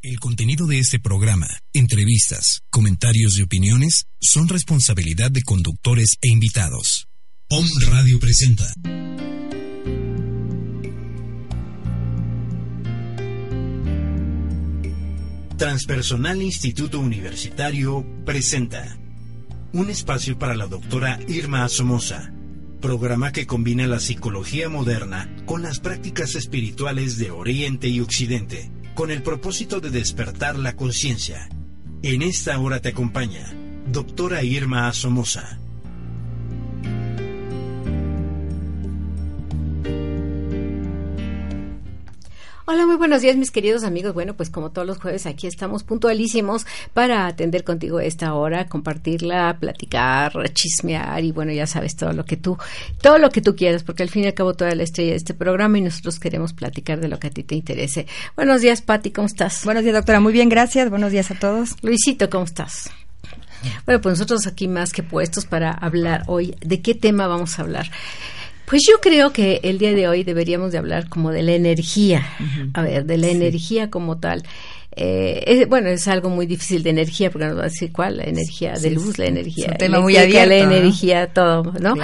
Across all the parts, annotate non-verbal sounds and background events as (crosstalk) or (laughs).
El contenido de este programa, entrevistas, comentarios y opiniones son responsabilidad de conductores e invitados. POM Radio presenta. Transpersonal Instituto Universitario presenta un espacio para la doctora Irma Somoza, programa que combina la psicología moderna con las prácticas espirituales de Oriente y Occidente con el propósito de despertar la conciencia. En esta hora te acompaña doctora Irma Somoza. Hola, muy buenos días mis queridos amigos. Bueno, pues como todos los jueves aquí estamos puntualísimos para atender contigo esta hora, compartirla, platicar, chismear y bueno, ya sabes todo lo que tú, todo lo que tú quieras, porque al fin y al cabo toda la estrella de este programa y nosotros queremos platicar de lo que a ti te interese. Buenos días, Pati, ¿cómo estás? Buenos días, doctora. Muy bien, gracias. Buenos días a todos. Luisito, ¿cómo estás? Bueno, pues nosotros aquí más que puestos para hablar hoy, ¿de qué tema vamos a hablar? Pues yo creo que el día de hoy deberíamos de hablar como de la energía, a ver, de la energía como tal. Eh, bueno, es algo muy difícil de energía, porque no va a decir cuál, la energía de luz, la energía tema muy abierto, la energía, todo, ¿no?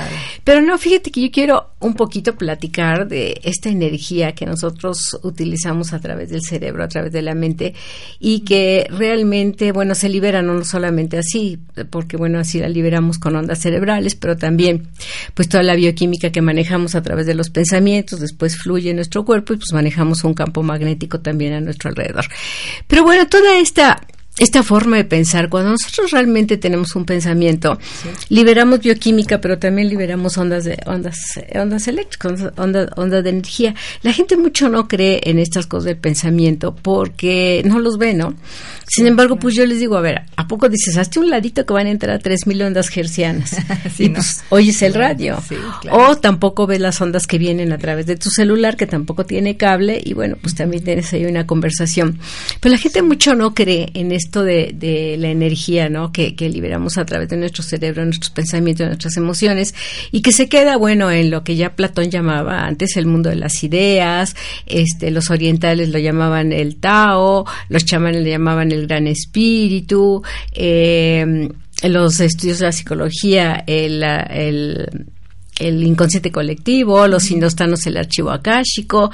Pero no, fíjate que yo quiero un poquito platicar de esta energía que nosotros utilizamos a través del cerebro, a través de la mente, y que realmente, bueno, se libera no solamente así, porque bueno, así la liberamos con ondas cerebrales, pero también, pues toda la bioquímica que manejamos a través de los pensamientos, después fluye en nuestro cuerpo y pues manejamos un campo magnético también a nuestro alrededor. Pero bueno, toda esta esta forma de pensar, cuando nosotros realmente tenemos un pensamiento, liberamos bioquímica, pero también liberamos ondas de ondas ondas eléctricas, ondas, ondas de energía. La gente mucho no cree en estas cosas del pensamiento porque no los ve, ¿no? Sin embargo, pues yo les digo, a ver, ¿a poco dices, hazte un ladito que van a entrar a 3.000 ondas hercianas? (laughs) y pues oyes el radio. O tampoco ves las ondas que vienen a través de tu celular, que tampoco tiene cable, y bueno, pues también tienes ahí una conversación. Pero la gente mucho no cree en esto de, la energía, ¿no? Que, liberamos a través de nuestro cerebro, nuestros pensamientos, nuestras emociones, y que se queda, bueno, en lo que ya Platón llamaba antes el mundo de las ideas, este, los orientales lo llamaban el Tao, los chamanes le llamaban el gran espíritu, eh, los estudios de la psicología, el el inconsciente colectivo, los indostanos el archivo akáshico,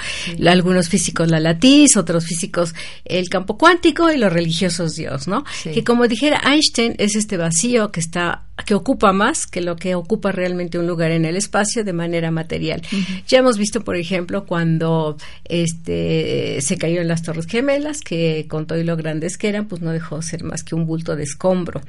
algunos físicos la latiz, otros físicos el campo cuántico y los religiosos Dios, ¿no? Que como dijera Einstein es este vacío que está que ocupa más que lo que ocupa realmente un lugar en el espacio de manera material. Ya hemos visto, por ejemplo, cuando este se cayó en las Torres Gemelas, que con todo y lo grandes que eran, pues no dejó de ser más que un bulto de escombro.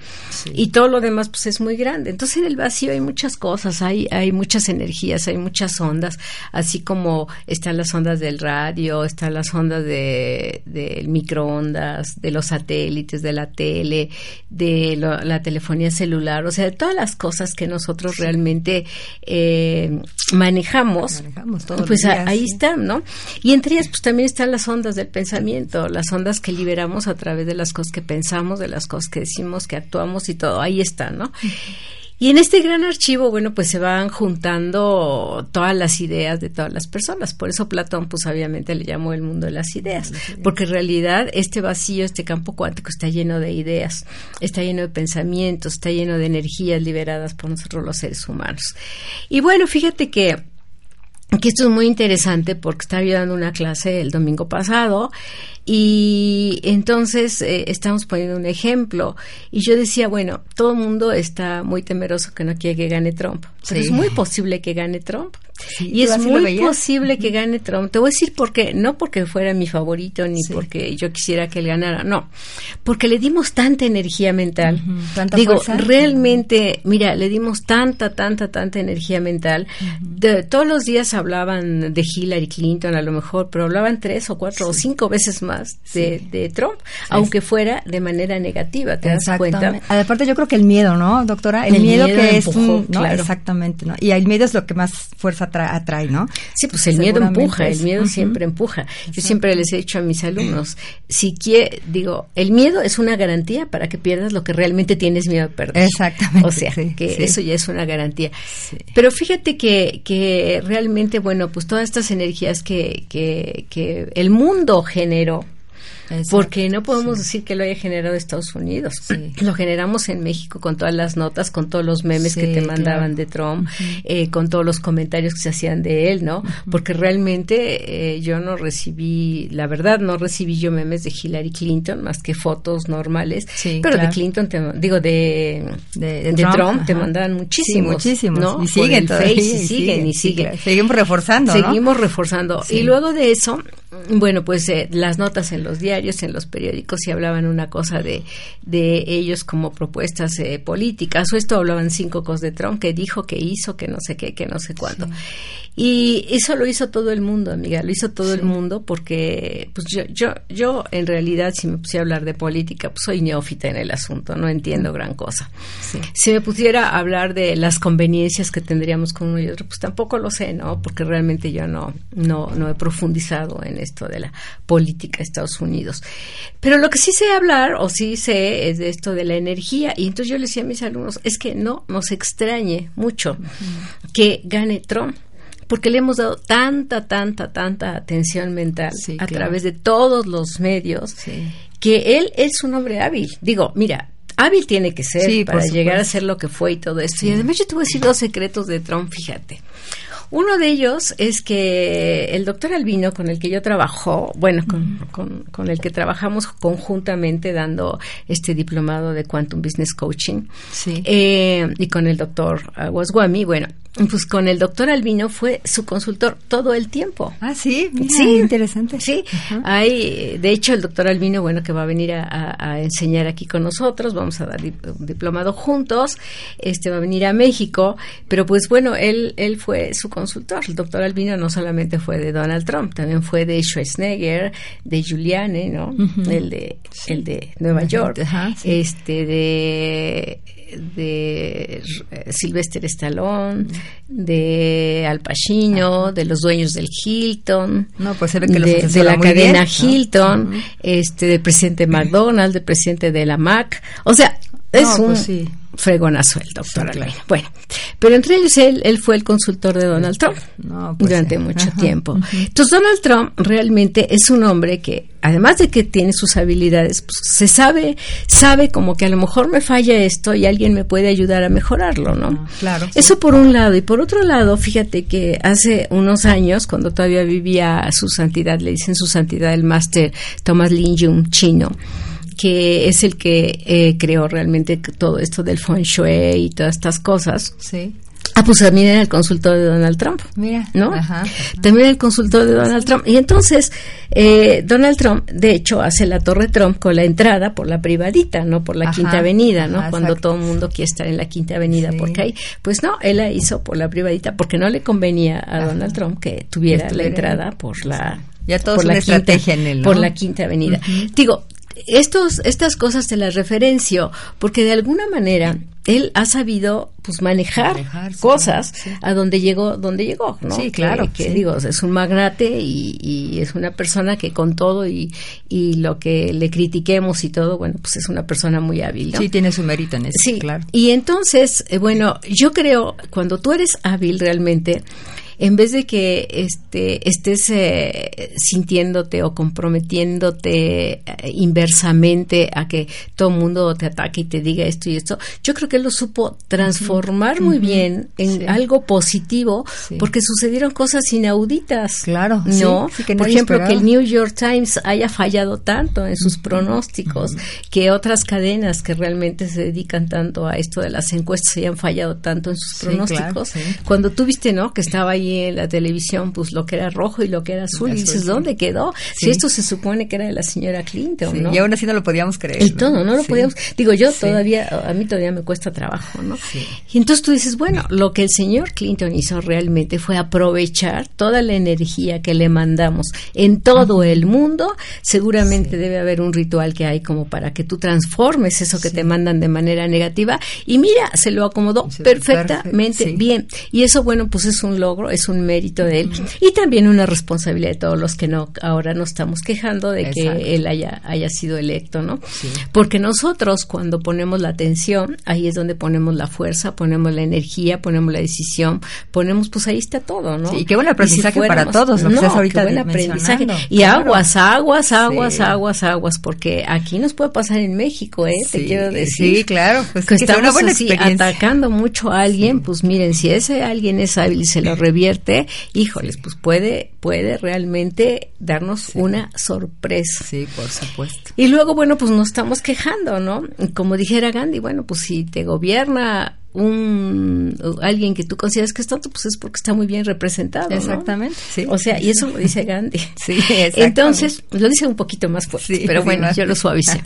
Y todo lo demás pues es muy grande. Entonces en el vacío hay muchas cosas, hay hay muchas energías, hay muchas ondas, así como están las ondas del radio, están las ondas de, microondas, de los satélites, de la tele, de la telefonía celular, o sea, de todas las cosas que nosotros realmente eh, manejamos, pues ahí están, ¿no? Y entre ellas pues también están las ondas del pensamiento, las ondas que liberamos a través de las cosas que pensamos, de las cosas que decimos, que actuamos y todo, ahí están, ¿no? Y en este gran archivo, bueno, pues se van juntando todas las ideas de todas las personas. Por eso Platón, pues obviamente le llamó el mundo de las ideas, porque en realidad este vacío, este campo cuántico está lleno de ideas, está lleno de pensamientos, está lleno de energías liberadas por nosotros los seres humanos. Y bueno, fíjate que que esto es muy interesante porque estaba dando una clase el domingo pasado y entonces eh, estamos poniendo un ejemplo y yo decía, bueno, todo el mundo está muy temeroso que no quiera que gane Trump, pero es muy posible que gane Trump y es muy posible que gane Trump. Te voy a decir por qué. No porque fuera mi favorito ni porque yo quisiera que él ganara. No. Porque le dimos tanta energía mental. Digo, realmente, mira, le dimos tanta, tanta, tanta energía mental. de, todos los días hablaban de Hillary Clinton, a lo mejor, pero hablaban tres o cuatro o cinco veces más de, Trump, aunque fuera de manera negativa. ¿Te das cuenta? Aparte, yo creo que el miedo, ¿no, doctora? El, miedo, que es. Exactamente, ¿no? Y el miedo es lo que más fuerza atrae, ¿no? Sí, pues el miedo empuja, el miedo siempre empuja. Yo siempre les he dicho a mis alumnos, si quiere, digo, el miedo es una garantía para que pierdas lo que realmente tienes miedo a perder. Exactamente. O sea, que eso ya es una garantía. Pero fíjate que, que realmente, bueno, pues todas estas energías que, que, que el mundo generó, porque no podemos decir que lo haya generado Estados Unidos. (clears throat) Lo generamos en México con todas las notas, con todos los memes que te mandaban de Trump, eh, con todos los comentarios que se hacían de él, ¿no? Porque realmente eh, yo no recibí, la verdad, no recibí yo memes de Hillary Clinton más que fotos normales, pero de Clinton, te, digo, de, de, Trump, te mandaban muchísimos. muchísimos. ¿no? Y siguen todavía. y siguen, y siguen. Seguimos reforzando. Seguimos reforzando. Y luego de eso, bueno, pues eh, las notas en los diarios, en los periódicos, y hablaban una cosa de, de ellos como propuestas eh, políticas, o esto hablaban cinco cosas de Trump, que dijo, que hizo, que no sé qué, que no sé cuándo. Y eso lo hizo todo el mundo, amiga, lo hizo todo el mundo porque pues yo, yo, yo en realidad si me pusiera a hablar de política, pues soy neófita en el asunto, no entiendo gran cosa. Si me pusiera a hablar de las conveniencias que tendríamos con uno y otro, pues tampoco lo sé, ¿no? Porque realmente yo no, no, no he profundizado en esto de la política de Estados Unidos. Pero lo que sí sé hablar o sí sé es de esto de la energía y entonces yo le decía a mis alumnos, es que no nos extrañe mucho que gane Trump porque le hemos dado tanta, tanta, tanta atención mental a través de todos los medios, que él es un hombre hábil. Digo, mira, hábil tiene que ser para llegar a ser lo que fue y todo esto. Y además yo te voy a decir dos secretos de Trump, fíjate. Uno de ellos es que el doctor Albino, con el que yo trabajo, bueno, con, con, el que trabajamos conjuntamente dando este diplomado de Quantum Business Coaching, eh, y con el doctor Waswami, bueno, pues con el doctor Albino fue su consultor todo el tiempo. Ah, sí, sí, interesante. Sí, hay, de hecho, el doctor Albino, bueno, que va a venir a, enseñar aquí con nosotros, vamos a dar un diplomado juntos, este va a venir a México, pero pues bueno, él, él fue su consultor. El doctor Albino no solamente fue de Donald Trump, también fue de Schwarzenegger, de Giuliani, ¿no? El de, el de Nueva York, este de de Sylvester Stallone, de Al Pacino, de los dueños del Hilton, no, pues de, la cadena Hilton, este, del presidente McDonald's, del presidente de la Mac, o sea, es un pues fregonazo el doctor Bueno, pero entre ellos él, él fue el consultor de Donald Trump pues durante mucho tiempo. Entonces Donald Trump realmente es un hombre que, además de que tiene sus habilidades, pues, se sabe, sabe como que a lo mejor me falla esto y alguien me puede ayudar a mejorarlo, ¿no? Ah, claro. Eso por un lado. Y por otro lado, fíjate que hace unos años, cuando todavía vivía su santidad, le dicen su santidad el máster Thomas Lin Jung chino, que es el que eh, creó realmente todo esto del feng shui y todas estas cosas. Sí. Ah, pues también era el consultor de Donald Trump. Mira. ¿No? También era el consultor de Donald Trump. Y entonces, eh, Donald Trump, de hecho, hace la Torre Trump con la entrada por la privadita, no por la Quinta Avenida, ¿no? Cuando todo el mundo quiere estar en la Quinta Avenida, porque ahí, pues no, él la hizo por la privadita, porque no le convenía a Donald Trump que tuviera la entrada por la. Ya todo por la estrategia en él, Por la Quinta Avenida. Digo, estos, estas cosas te las referencio porque de alguna manera él ha sabido pues manejar, cosas a donde llegó donde llegó no sí claro que, digo es un magnate y, es una persona que con todo y, y, lo que le critiquemos y todo bueno pues es una persona muy hábil ¿no? sí tiene su mérito en eso sí claro. y entonces eh, bueno yo creo cuando tú eres hábil realmente en vez de que este, estés eh, sintiéndote o comprometiéndote eh, inversamente a que todo el mundo te ataque y te diga esto y esto, yo creo que él lo supo transformar muy bien en algo positivo porque sucedieron cosas inauditas. Claro. ¿No? Por ejemplo, que el New York Times haya fallado tanto en sus pronósticos, que otras cadenas que realmente se dedican tanto a esto de las encuestas hayan fallado tanto en sus pronósticos. Cuando tú viste, ¿no? Que estaba ahí en la televisión, pues lo que era rojo y lo que era azul, y dices, ¿dónde quedó? Si esto se supone que era de la señora Clinton, ¿no? Y aún así no lo podíamos creer. Y todo, no lo podíamos. Digo, yo todavía, a mí todavía me cuesta trabajo, ¿no? Y entonces tú dices, bueno, lo que el señor Clinton hizo realmente fue aprovechar toda la energía que le mandamos en todo el mundo. Seguramente debe haber un ritual que hay como para que tú transformes eso que te mandan de manera negativa. Y mira, se lo acomodó perfectamente bien. Y eso, bueno, pues es un logro, es un mérito de él y también una responsabilidad de todos los que no ahora nos estamos quejando de que él haya, haya sido electo, ¿no? Porque nosotros cuando ponemos la atención, ahí es donde ponemos la fuerza, ponemos la energía, ponemos la decisión, ponemos, pues ahí está todo, ¿no? y qué buen aprendizaje para todos, lo que ahorita qué buen aprendizaje. Y aguas, aguas, aguas, aguas, aguas, porque aquí nos puede pasar en México, ¿eh? Te quiero decir. Sí, claro. Pues que, estamos así, atacando mucho a alguien, pues miren, si ese alguien es hábil y se lo (clears throat) híjoles, pues puede, puede realmente darnos una sorpresa. Sí, por supuesto. Y luego, bueno, pues nos estamos quejando, ¿no? Como dijera Gandhi, bueno, pues si te gobierna un alguien que tú consideras que es tonto, pues es porque está muy bien representado. Exactamente. Sí. O sea, y eso lo dice Gandhi. (laughs) Sí, Entonces, lo dice un poquito más fuerte, pero bueno, yo lo suavicé.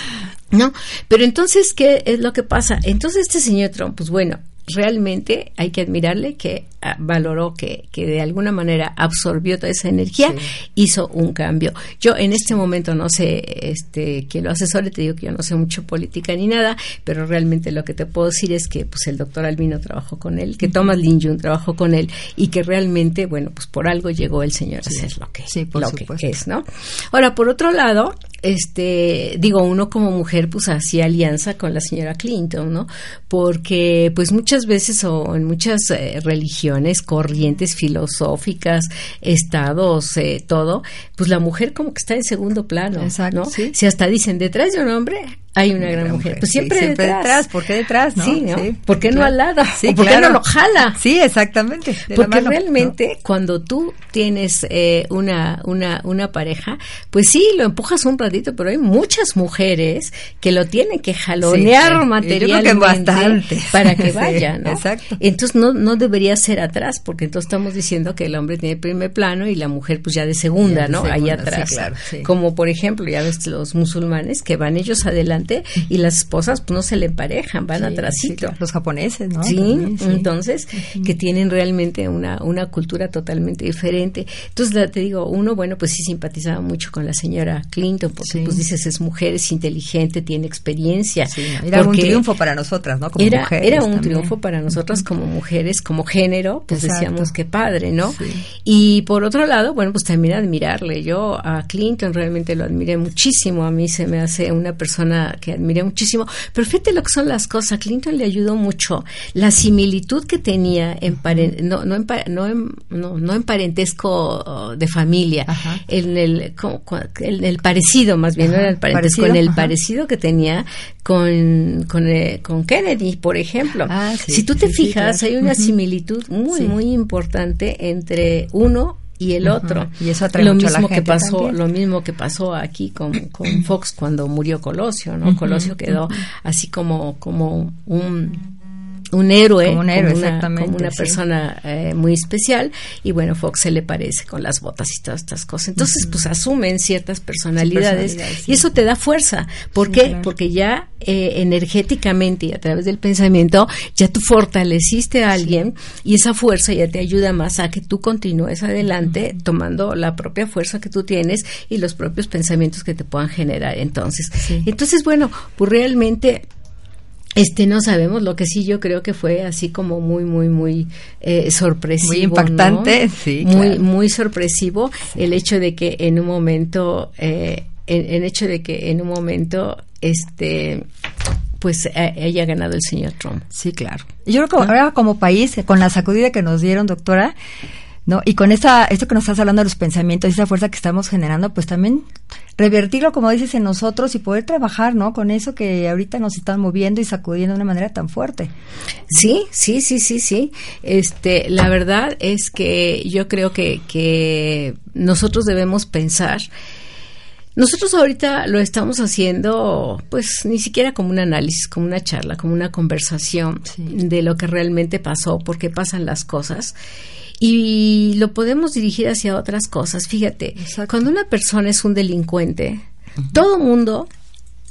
(laughs) ¿No? Pero entonces, ¿qué es lo que pasa? Entonces, este señor Trump, pues bueno, realmente hay que admirarle que ah, valoró que, que de alguna manera absorbió toda esa energía, hizo un cambio. Yo en este momento no sé este que lo asesore, te digo que yo no sé mucho política ni nada, pero realmente lo que te puedo decir es que pues el doctor Albino trabajó con él, que Thomas Lin Jun trabajó con él y que realmente, bueno, pues por algo llegó el señor a hacer lo que, lo que es, ¿no? Ahora, por otro lado, este, digo, uno como mujer pues hacía alianza con la señora Clinton, ¿no? Porque pues muchas veces o en muchas eh, religiones, corrientes filosóficas, estados, eh, todo, pues la mujer como que está en segundo plano, Exacto, ¿no? Si hasta dicen detrás de un hombre hay una gran mujer. Pues siempre, detrás. ¿Por qué detrás? No? Sí, ¿no? ¿Por qué no al lado? Sí, ¿Por qué no lo jala? Sí, exactamente. Porque realmente cuando tú tienes eh, una, una, una pareja, pues sí, lo empujas un ratito, pero hay muchas mujeres que lo tienen que jalonear materialmente para que (laughs) vaya, ¿no? Exacto. Entonces no, no debería ser atrás, porque entonces estamos diciendo que el hombre tiene primer plano y la mujer pues ya de segunda, ¿no? Ahí atrás. Como por ejemplo, ya ves los musulmanes que van ellos adelante y las esposas pues, no se le emparejan, van atrásito. los japoneses, ¿no? Sí, entonces, que tienen realmente una, una cultura totalmente diferente. Entonces, te digo, uno, bueno, pues sí simpatizaba mucho con la señora Clinton, porque pues dices, es mujer, es inteligente, tiene experiencia. era un triunfo para nosotras, ¿no? Como era, era un triunfo para nosotras como mujeres, como género, pues decíamos que padre, ¿no? Y por otro lado, bueno, pues también admirarle. Yo a Clinton realmente lo admiré muchísimo. A mí se me hace una persona que admiré muchísimo. Pero fíjate lo que son las cosas. Clinton le ayudó mucho. La similitud que tenía en no, no, en, no, no, en parentesco uh, de familia, en el, el, parecido más bien, no era el parentesco, en el parecido que tenía con, con, eh, con Kennedy, por ejemplo. Ah, si tú te fijas, hay una similitud muy, muy importante entre uno y el otro. Y eso lo mismo que pasó, lo mismo que pasó aquí con, con (clears throat) Fox cuando murió Colosio, ¿no? Colosio quedó así como como un un héroe, como, un héroe, una, como una persona eh, muy especial y bueno, Fox se le parece con las botas y todas estas cosas. Entonces, pues asumen ciertas personalidades, y eso te da fuerza. ¿Por qué? Porque ya eh, energéticamente y a través del pensamiento ya tú fortaleciste a alguien y esa fuerza ya te ayuda más a que tú continúes adelante tomando la propia fuerza que tú tienes y los propios pensamientos que te puedan generar. Entonces, entonces bueno, pues realmente este no sabemos, lo que sí yo creo que fue así como muy, muy, muy eh, sorpresivo. Muy impactante, sí. Muy, muy sorpresivo el hecho de que en un momento, eh, el, hecho de que en un momento, este, pues haya ganado el señor Trump. Sí, claro. Yo creo que ahora como país, con la sacudida que nos dieron, doctora, ¿no? Y con esa, esto que nos estás hablando de los pensamientos esa fuerza que estamos generando, pues también revertirlo, como dices, en nosotros y poder trabajar, ¿no? Con eso que ahorita nos están moviendo y sacudiendo de una manera tan fuerte. Sí, sí, sí, sí, sí. Este, la verdad es que yo creo que, que nosotros debemos pensar nosotros ahorita lo estamos haciendo, pues ni siquiera como un análisis, como una charla, como una conversación de lo que realmente pasó, por qué pasan las cosas y lo podemos dirigir hacia otras cosas. Fíjate, cuando una persona es un delincuente, todo mundo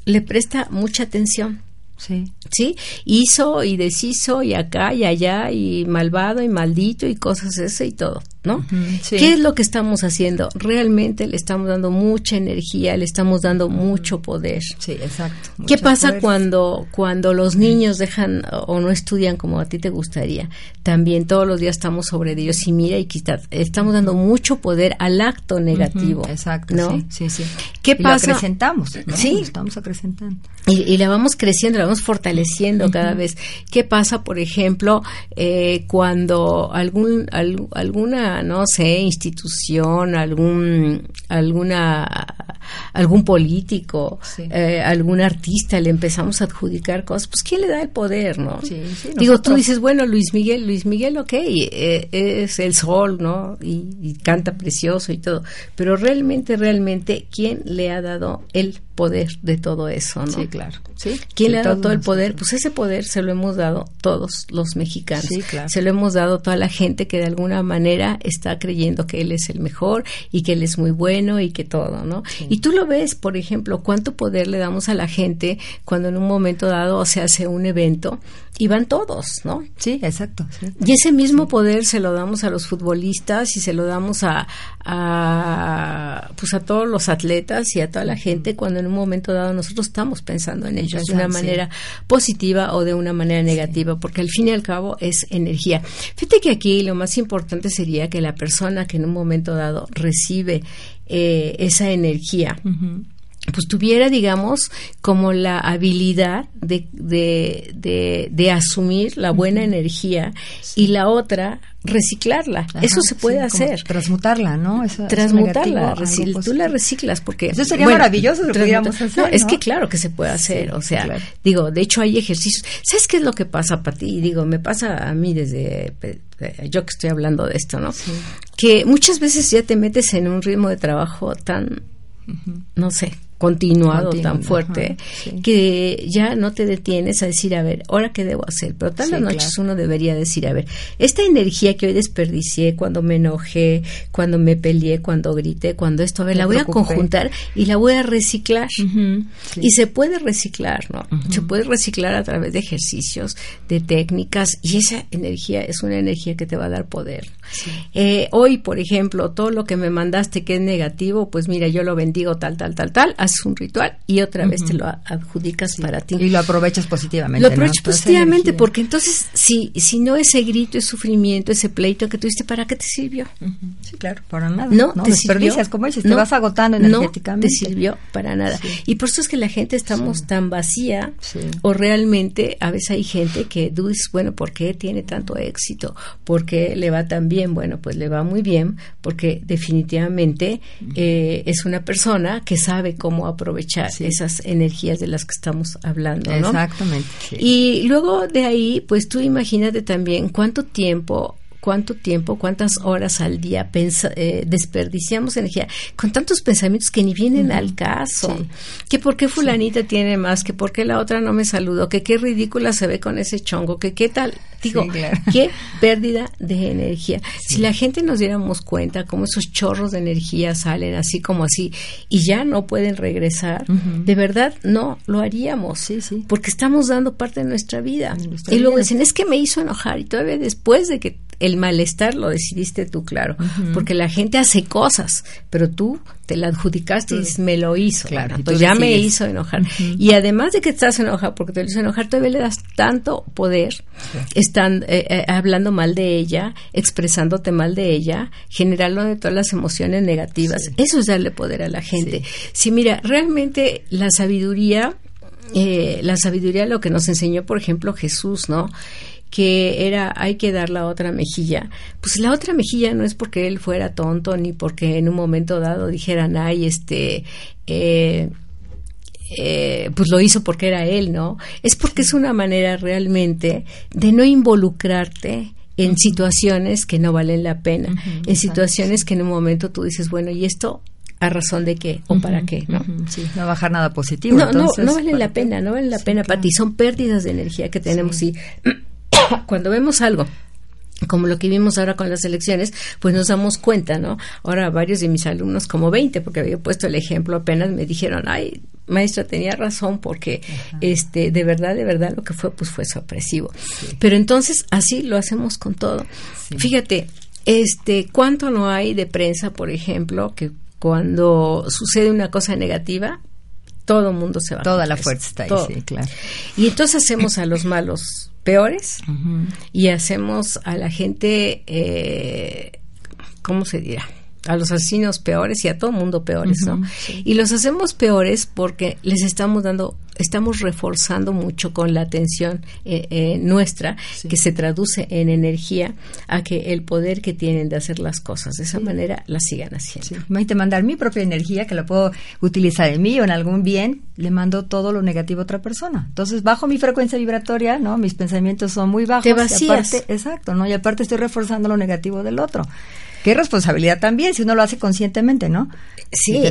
le presta mucha atención. Sí. ¿Sí? Hizo y deshizo y acá y allá y malvado y maldito y cosas ese y todo. ¿No? ¿Qué es lo que estamos haciendo? Realmente le estamos dando mucha energía, le estamos dando mucho poder. Sí, exacto. ¿Qué pasa cuando cuando los niños dejan o no estudian como a ti te gustaría? También todos los días estamos sobre ellos y mira y quita, estamos dando mucho poder al acto negativo. exacto, ¿no? sí, sí, sí. ¿Qué pasa? Lo acrecentamos, Sí. estamos acrecentando. Y, y, la vamos creciendo, la vamos fortaleciendo cada vez. ¿Qué pasa, por ejemplo, eh, cuando algún, alguna, no sé, institución, algún, alguna, algún político, eh, algún artista le empezamos a adjudicar cosas? Pues ¿quién le da el poder, no? Digo, tú dices, bueno, Luis Miguel, Luis Miguel, ok, eh, es el sol, ¿no? Y, y canta precioso y todo. Pero realmente, realmente, ¿quién le ha dado el poder de todo eso, ¿no? Sí, claro. ¿Sí? ¿Quién le ha dado todo el poder? Pues ese poder se lo hemos dado todos los mexicanos. Sí, claro. Se lo hemos dado toda la gente que de alguna manera está creyendo que él es el mejor y que él es muy bueno y que todo, ¿no? Y tú lo ves, por ejemplo, cuánto poder le damos a la gente cuando en un momento dado se hace un evento y van todos, ¿no? Sí, exacto. Y ese mismo poder se lo damos a los futbolistas y se lo damos a, a, pues a todos los atletas y a toda la gente cuando en un momento dado nosotros estamos pensando en ellos de una manera positiva o de una manera negativa, porque al fin y al cabo es energía. Fíjate que aquí lo más importante sería que la persona que en un momento dado recibe eh, esa energía, pues tuviera, digamos, como la habilidad de, de, de, asumir la buena energía y la otra reciclarla. Eso se puede hacer. Transmutarla, ¿no? transmutarla. tú la reciclas porque... Eso sería maravilloso si pudiéramos hacer. No, es que claro que se puede hacer. o sea, digo, de hecho hay ejercicios. ¿Sabes qué es lo que pasa para ti? Digo, me pasa a mí desde yo que estoy hablando de esto, ¿no? Que muchas veces ya te metes en un ritmo de trabajo tan, no sé, continuado tan fuerte que ya no te detienes a decir, a ver, ¿ahora qué debo hacer? Pero todas las noches uno debería decir, a ver, esta energía que hoy desperdicié cuando me enojé, cuando me peleé, cuando grité, cuando esto, a ver, la voy a conjuntar y la voy a reciclar. Y se puede reciclar, ¿no? Se puede reciclar a través de ejercicios, de técnicas y esa energía es una energía que te va a dar poder. Eh, hoy, por ejemplo, todo lo que me mandaste que es negativo, pues mira, yo lo bendigo tal, tal, tal, tal haces un ritual y otra vez te lo adjudicas para ti. Y lo aprovechas positivamente. Lo aprovechas positivamente porque entonces, si, si no ese grito, ese sufrimiento, ese pleito que tuviste, ¿para qué te sirvió? Sí, claro, para nada. No, te desperdicias, como dices, te vas agotando energéticamente. No te sirvió para nada. Y por eso es que la gente estamos tan vacía o realmente a veces hay gente que dices, bueno, ¿por qué tiene tanto éxito? ¿Por qué le va tan bien? Bueno, pues le va muy bien porque definitivamente eh, es una persona que sabe cómo aprovechar esas energías de las que estamos hablando, ¿no? Exactamente. Y luego de ahí, pues tú imagínate también cuánto tiempo cuánto tiempo, cuántas horas al día eh, desperdiciamos energía con tantos pensamientos que ni vienen al caso. Que por qué fulanita tiene más, que por qué la otra no me saludó, que qué ridícula se ve con ese chongo, que qué tal. Digo, qué pérdida de energía. Si la gente nos diéramos cuenta cómo esos chorros de energía salen así como así y ya no pueden regresar, de verdad no lo haríamos. Sí, sí. Porque estamos dando parte de nuestra vida. y luego dicen, es que me hizo enojar y todavía después de que el malestar lo decidiste tú, claro, porque la gente hace cosas, pero tú te la adjudicaste y me lo hizo. Claro, pues ya me hizo enojar. Y además de que estás enojado porque te lo hizo enojar, todavía le das tanto poder, están eh, eh, hablando mal de ella, expresándote mal de ella, generando de todas las emociones negativas. Eso es darle poder a la gente. Si mira, realmente la sabiduría, eh, la sabiduría lo que nos enseñó, por ejemplo, Jesús, ¿no? Que era hay que dar la otra mejilla. Pues la otra mejilla no es porque él fuera tonto ni porque en un momento dado dijeran, ay, este, eh, eh, pues lo hizo porque era él, ¿no? Es porque es una manera realmente de no involucrarte en situaciones que no valen la pena, en situaciones que en un momento tú dices, bueno, ¿y esto a razón de qué o para qué, ¿no? no bajar nada positivo. No, no, no vale la pena, no vale la pena para ti. Son pérdidas de energía que tenemos y (coughs) cuando vemos algo como lo que vimos ahora con las elecciones, pues nos damos cuenta, ¿no? Ahora varios de mis alumnos, como 20, porque había puesto el ejemplo apenas, me dijeron, ay, maestra tenía razón, porque este, de verdad, de verdad lo que fue, pues fue sorpresivo. Pero entonces, así lo hacemos con todo. Fíjate, Este, ¿cuánto no hay de prensa, por ejemplo, que cuando sucede una cosa negativa, todo el mundo se va. Toda la fuerza está ahí, sí, claro. Y entonces hacemos a los malos peores y hacemos a la gente, eh, ¿cómo se dirá? A los asesinos peores y a todo mundo peores, ¿no? Y los hacemos peores porque les estamos dando, estamos reforzando mucho con la atención eh, eh, nuestra, que se traduce en energía, a que el poder que tienen de hacer las cosas de esa manera las sigan haciendo. Sí. te mandar mi propia energía, que la puedo utilizar en mí o en algún bien, le mando todo lo negativo a otra persona. Entonces, bajo mi frecuencia vibratoria, ¿no? Mis pensamientos son muy bajos. Te vacías. exacto, ¿no? Y aparte estoy reforzando lo negativo del otro. Qué responsabilidad también si uno lo hace conscientemente, ¿no? Sí,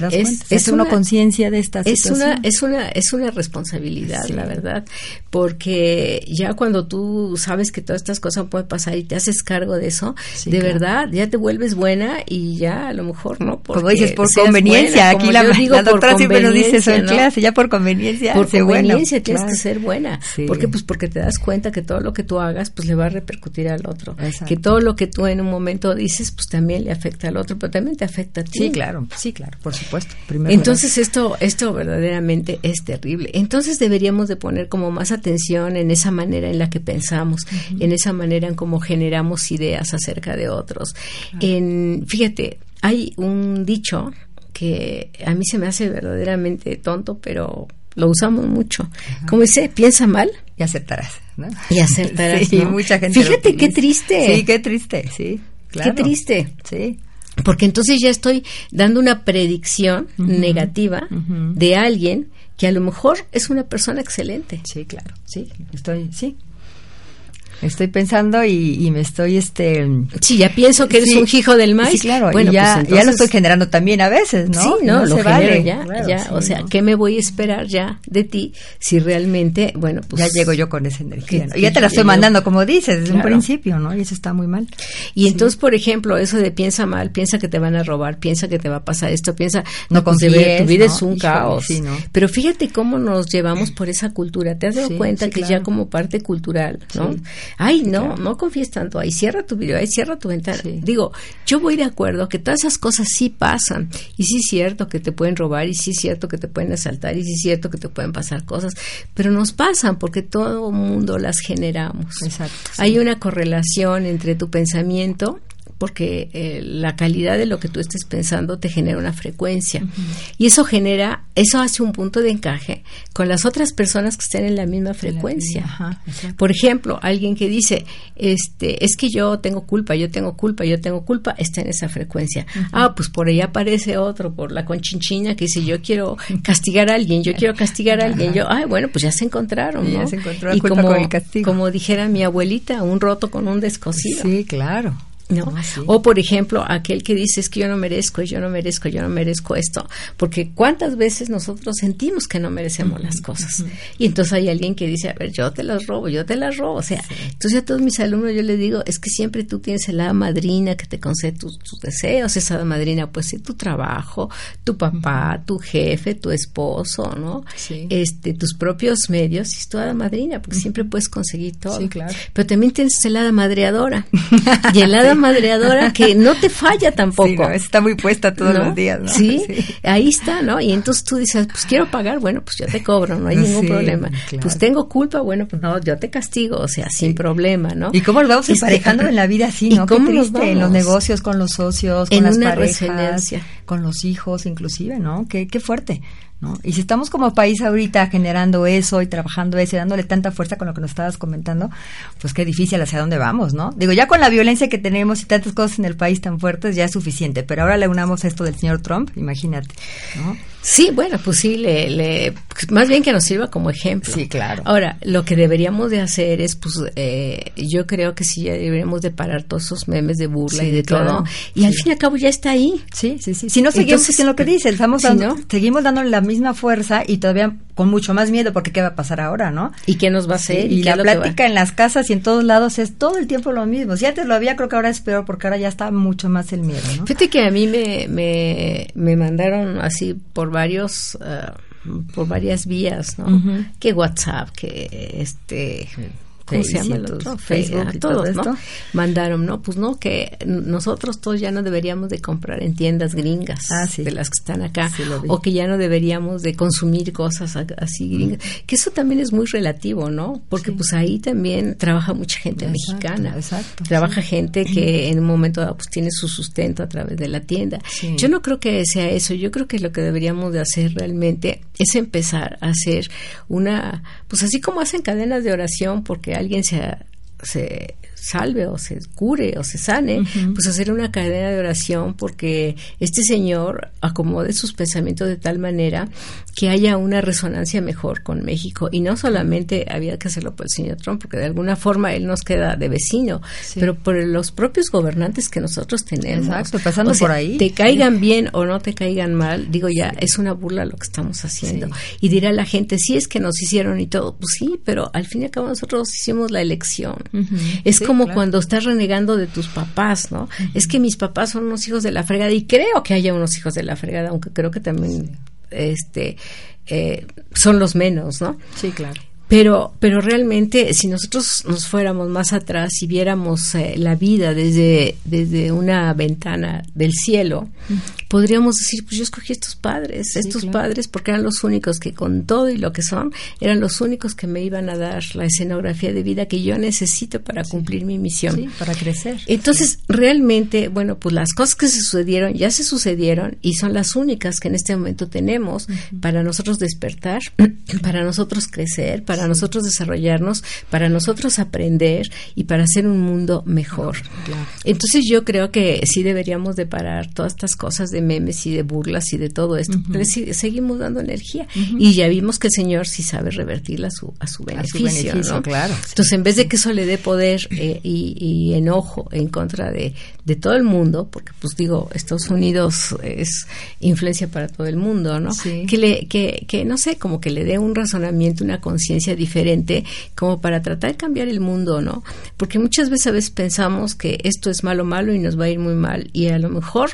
es, una conciencia de esta es Una, es una es una responsabilidad, la verdad, porque ya cuando tú sabes que todas estas cosas pueden pasar y te haces cargo de eso, de verdad ya te vuelves buena y ya a lo mejor no. Como dices por conveniencia, aquí la, la doctora siempre nos dice eso en clase, ya por conveniencia. Por conveniencia tienes que ser buena, porque pues porque te das cuenta que todo lo que tú hagas pues le va a repercutir al otro, que todo lo que tú en un momento dices pues también le afecta al otro, pero también te afecta a ti. Sí, claro, sí, claro por supuesto. Entonces esto, esto verdaderamente es terrible. Entonces deberíamos de poner como más atención en esa manera en la que pensamos, en esa manera en cómo generamos ideas acerca de otros. En, fíjate, hay un dicho que a mí se me hace verdaderamente tonto, pero lo usamos mucho. Como dice, piensa mal. Y aceptarás, ¿no? Y aceptarás. (laughs) Sí, mucha gente. Fíjate qué triste. Sí, qué triste, sí. Claro. Qué triste. Sí. Porque entonces ya estoy dando una predicción negativa de alguien que a lo mejor es una persona excelente. Sí, claro, sí, estoy, sí, Estoy pensando y, me estoy, este... Sí, ya pienso que eres un hijo del maíz. Sí, claro, bueno, ya, pues ya lo estoy generando también a veces, ¿no? Sí, no, lo genero ya, ya, o sea, ¿qué me voy a esperar ya de ti si realmente, bueno, pues... Ya llego yo con esa energía, Y ya te la estoy mandando, como dices, desde un principio, ¿no? Y eso está muy mal. Y entonces, por ejemplo, eso de piensa mal, piensa que te van a robar, piensa que te va a pasar esto, piensa... No, pues, tu vida es un caos. Pero fíjate cómo nos llevamos por esa cultura. ¿Te has dado cuenta que ya como parte cultural, ¿no? Ay, no, no confíes tanto, ahí cierra tu video, ahí cierra tu ventana. Digo, yo voy de acuerdo que todas esas cosas sí pasan, y sí es cierto que te pueden robar, y sí es cierto que te pueden asaltar, y sí es cierto que te pueden pasar cosas, pero nos pasan porque todo mundo las generamos. Exacto. Hay una correlación entre tu pensamiento porque eh, la calidad de lo que tú estés pensando te genera una frecuencia y eso genera, eso hace un punto de encaje con las otras personas que estén en la misma frecuencia. Por ejemplo, alguien que dice, este, es que yo tengo culpa, yo tengo culpa, yo tengo culpa, está en esa frecuencia. Ah, pues por ahí aparece otro, por la conchinchina que dice, yo quiero castigar a alguien, yo quiero castigar a alguien. Yo, ay, bueno, pues ya se encontraron, ¿no? Ya se encontró y como, como dijera mi abuelita, un roto con un descosido. Sí, claro. ¿No? Ah, o por ejemplo, aquel que dice es que yo no merezco, yo no merezco, yo no merezco esto, porque cuántas veces nosotros sentimos que no merecemos las cosas. Y entonces hay alguien que dice, a ver, yo te las robo, yo te las robo. O sea, entonces a todos mis alumnos yo les digo, es que siempre tú tienes la madrina que te concede tus, deseos, esa madrina pues ser tu trabajo, tu papá, tu jefe, tu esposo, ¿no? Este, tus propios medios, y es tu hada madrina, porque siempre puedes conseguir todo. claro. Pero también tienes el hada madreadora. (laughs) y el hada madreadora que no te falla tampoco. está muy puesta todos los días, ¿no? ¿Sí? ahí está, ¿no? Y entonces tú dices, pues quiero pagar, bueno, pues yo te cobro, no hay ningún problema. Pues tengo culpa, bueno, pues no, yo te castigo, o sea, sin problema, ¿no? ¿Y cómo lo vamos este, emparejando en la vida así, no? ¿Cómo En los negocios, con los socios, con las parejas, con los hijos, inclusive, ¿no? Qué, qué fuerte. ¿No? Y si estamos como país ahorita generando eso y trabajando eso y dándole tanta fuerza con lo que nos estabas comentando, pues qué difícil hacia dónde vamos, ¿no? Digo, ya con la violencia que tenemos y tantas cosas en el país tan fuertes ya es suficiente, pero ahora le unamos esto del señor Trump, imagínate, ¿no? Sí, bueno, pues sí, le, más bien que nos sirva como ejemplo. Sí, claro. Ahora, lo que deberíamos de hacer es, pues, eh, yo creo que sí ya deberíamos de parar todos esos memes de burla y de todo. Y al fin y al cabo ya está ahí. Sí, sí, sí. Si no seguimos en lo que dice, estamos seguimos dándole la misma fuerza y todavía con mucho más miedo porque qué va a pasar ahora, ¿no? ¿Y qué nos va a hacer? y la plática en las casas y en todos lados es todo el tiempo lo mismo. Si antes lo había, creo que ahora es peor porque ahora ya está mucho más el miedo, ¿no? Fíjate que a mí me, me, me mandaron así por varios... Uh, por varias vías, ¿no? Que WhatsApp, que este ¿cómo se llama el otro? Facebook, y todos, ¿no? Mandaron, ¿no? Pues no, que nosotros todos ya no deberíamos de comprar en tiendas gringas ah, de las que están acá, o que ya no deberíamos de consumir cosas así gringas, que eso también es muy relativo, ¿no? Porque pues ahí también trabaja mucha gente mexicana, exacto, trabaja gente que (clears throat) en un momento pues tiene su sustento a través de la tienda. Yo no creo que sea eso, yo creo que lo que deberíamos de hacer realmente es empezar a hacer una, pues así como hacen cadenas de oración porque alguien se, se salve o se cure o se sane, pues hacer una cadena de oración porque este Señor acomode sus pensamientos de tal manera que haya una resonancia mejor con México. Y no solamente había que hacerlo por el señor Trump, porque de alguna forma él nos queda de vecino, pero por los propios gobernantes que nosotros tenemos. Exacto, pasando por ahí. Te caigan bien o no te caigan mal, digo ya, es una burla lo que estamos haciendo. Y dirá la gente, sí es que nos hicieron y todo, pues sí, pero al fin y al cabo nosotros hicimos la elección. Es como cuando estás renegando de tus papás, ¿no? Es que mis papás son unos hijos de la fregada y creo que haya unos hijos de la fregada, aunque creo que también este eh, son los menos, ¿no? Sí, claro. Pero, pero realmente, si nosotros nos fuéramos más atrás y viéramos eh, la vida desde, desde una ventana del cielo, podríamos decir, pues yo escogí estos padres, estos padres, porque eran los únicos que con todo y lo que son, eran los únicos que me iban a dar la escenografía de vida que yo necesito para cumplir mi misión. para crecer. Entonces, realmente, bueno, pues las cosas que se sucedieron ya se sucedieron y son las únicas que en este momento tenemos para nosotros despertar, (clears throat) para nosotros crecer, para para nosotros desarrollarnos, para nosotros aprender y para hacer un mundo mejor. Entonces yo creo que sí deberíamos de parar todas estas cosas de memes y de burlas y de todo esto, seguimos dando energía y ya vimos que el Señor sí sabe revertirla a su, a su beneficio. claro. Entonces en vez de que eso le dé poder eh, y, enojo en contra de, de todo el mundo, porque pues digo, Estados Unidos es influencia para todo el mundo, ¿no? Que, le, que, que no sé, como que le dé un razonamiento, una conciencia diferente como para tratar de cambiar el mundo, ¿no? Porque muchas veces a veces pensamos que esto es malo, malo y nos va a ir muy mal y a lo mejor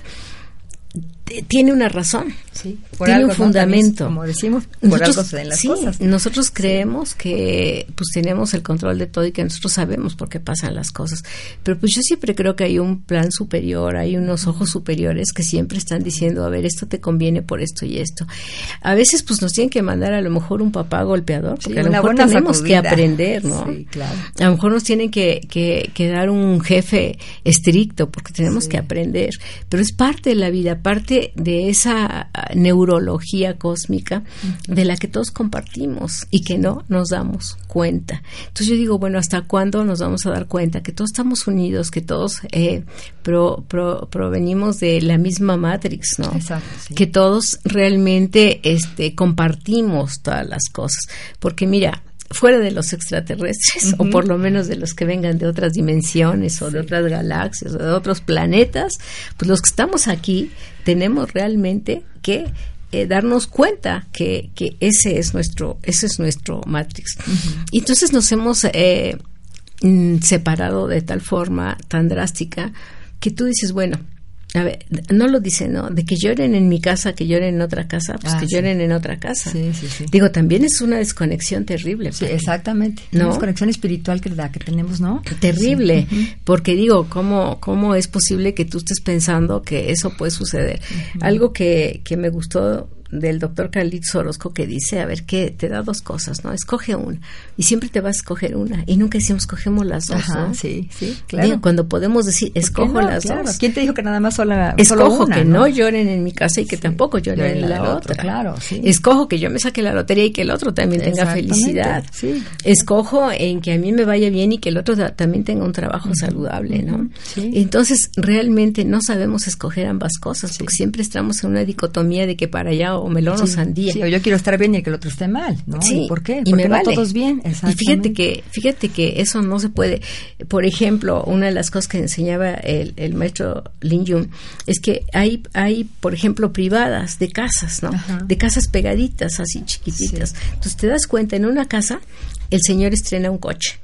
tiene una razón, sí, tiene un fundamento. como decimos, por nosotros, algo las cosas. Nosotros creemos que pues tenemos el control de todo y que nosotros sabemos por qué pasan las cosas. Pero pues yo siempre creo que hay un plan superior, hay unos ojos superiores que siempre están diciendo, a ver, esto te conviene por esto y esto. A veces pues nos tienen que mandar a lo mejor un papá golpeador, porque a lo mejor tenemos que aprender, ¿no? claro. A lo mejor nos tienen que, que, que dar un jefe estricto, porque tenemos que aprender. Pero es parte de la vida, parte de esa ah, neurología cósmica de la que todos compartimos y que no nos damos cuenta. Entonces yo digo, bueno, ¿hasta cuándo nos vamos a dar cuenta que todos estamos unidos, que todos eh, provenimos de la misma Matrix, ¿no? Que todos realmente este, compartimos todas las cosas. Porque mira, fuera de los extraterrestres, o por lo menos de los que vengan de otras dimensiones o de otras galaxias o de otros planetas, pues los que estamos aquí tenemos realmente que eh, darnos cuenta que, que, ese es nuestro ese es nuestro matrix. Y entonces nos hemos eh, mm, separado de tal forma tan drástica que tú dices bueno a ver, no lo dice, ¿no? De que lloren en mi casa, que lloren en otra casa, pues ah, que lloren en otra casa. Sí, sí, sí. Digo, también es una desconexión terrible. Sí, exactamente. ¿no? Una desconexión espiritual que la que tenemos, ¿no? Terrible, porque digo, ¿cómo, ¿cómo es posible que tú estés pensando que eso puede suceder? Algo que, que me gustó del doctor Carlitos Orozco que dice, a ver, que te da dos cosas, ¿no? Escoge una. Y siempre te vas a escoger una. Y nunca decimos, cogemos las dos, Sí, sí, claro. cuando podemos decir, escojo las dos. ¿Quién te dijo que nada más sola, Escojo que ¿no? lloren en mi casa y que tampoco lloren en la, otra. Claro, sí. Escojo que yo me saque la lotería y que el otro también tenga felicidad. Sí. Escojo en que a mí me vaya bien y que el otro también tenga un trabajo saludable, ¿no? Entonces, realmente no sabemos escoger ambas cosas, porque siempre estamos en una dicotomía de que para allá o melón o sandía. Sí, o yo quiero estar bien y que el otro esté mal, ¿no? Sí, ¿Por qué? Y me no todos bien. Y fíjate que, fíjate que eso no se puede. Por ejemplo, una de las cosas que enseñaba el, el maestro Lin Yun es que hay, hay, por ejemplo, privadas de casas, ¿no? De casas pegaditas, así chiquititas. Entonces te das cuenta, en una casa el señor estrena un coche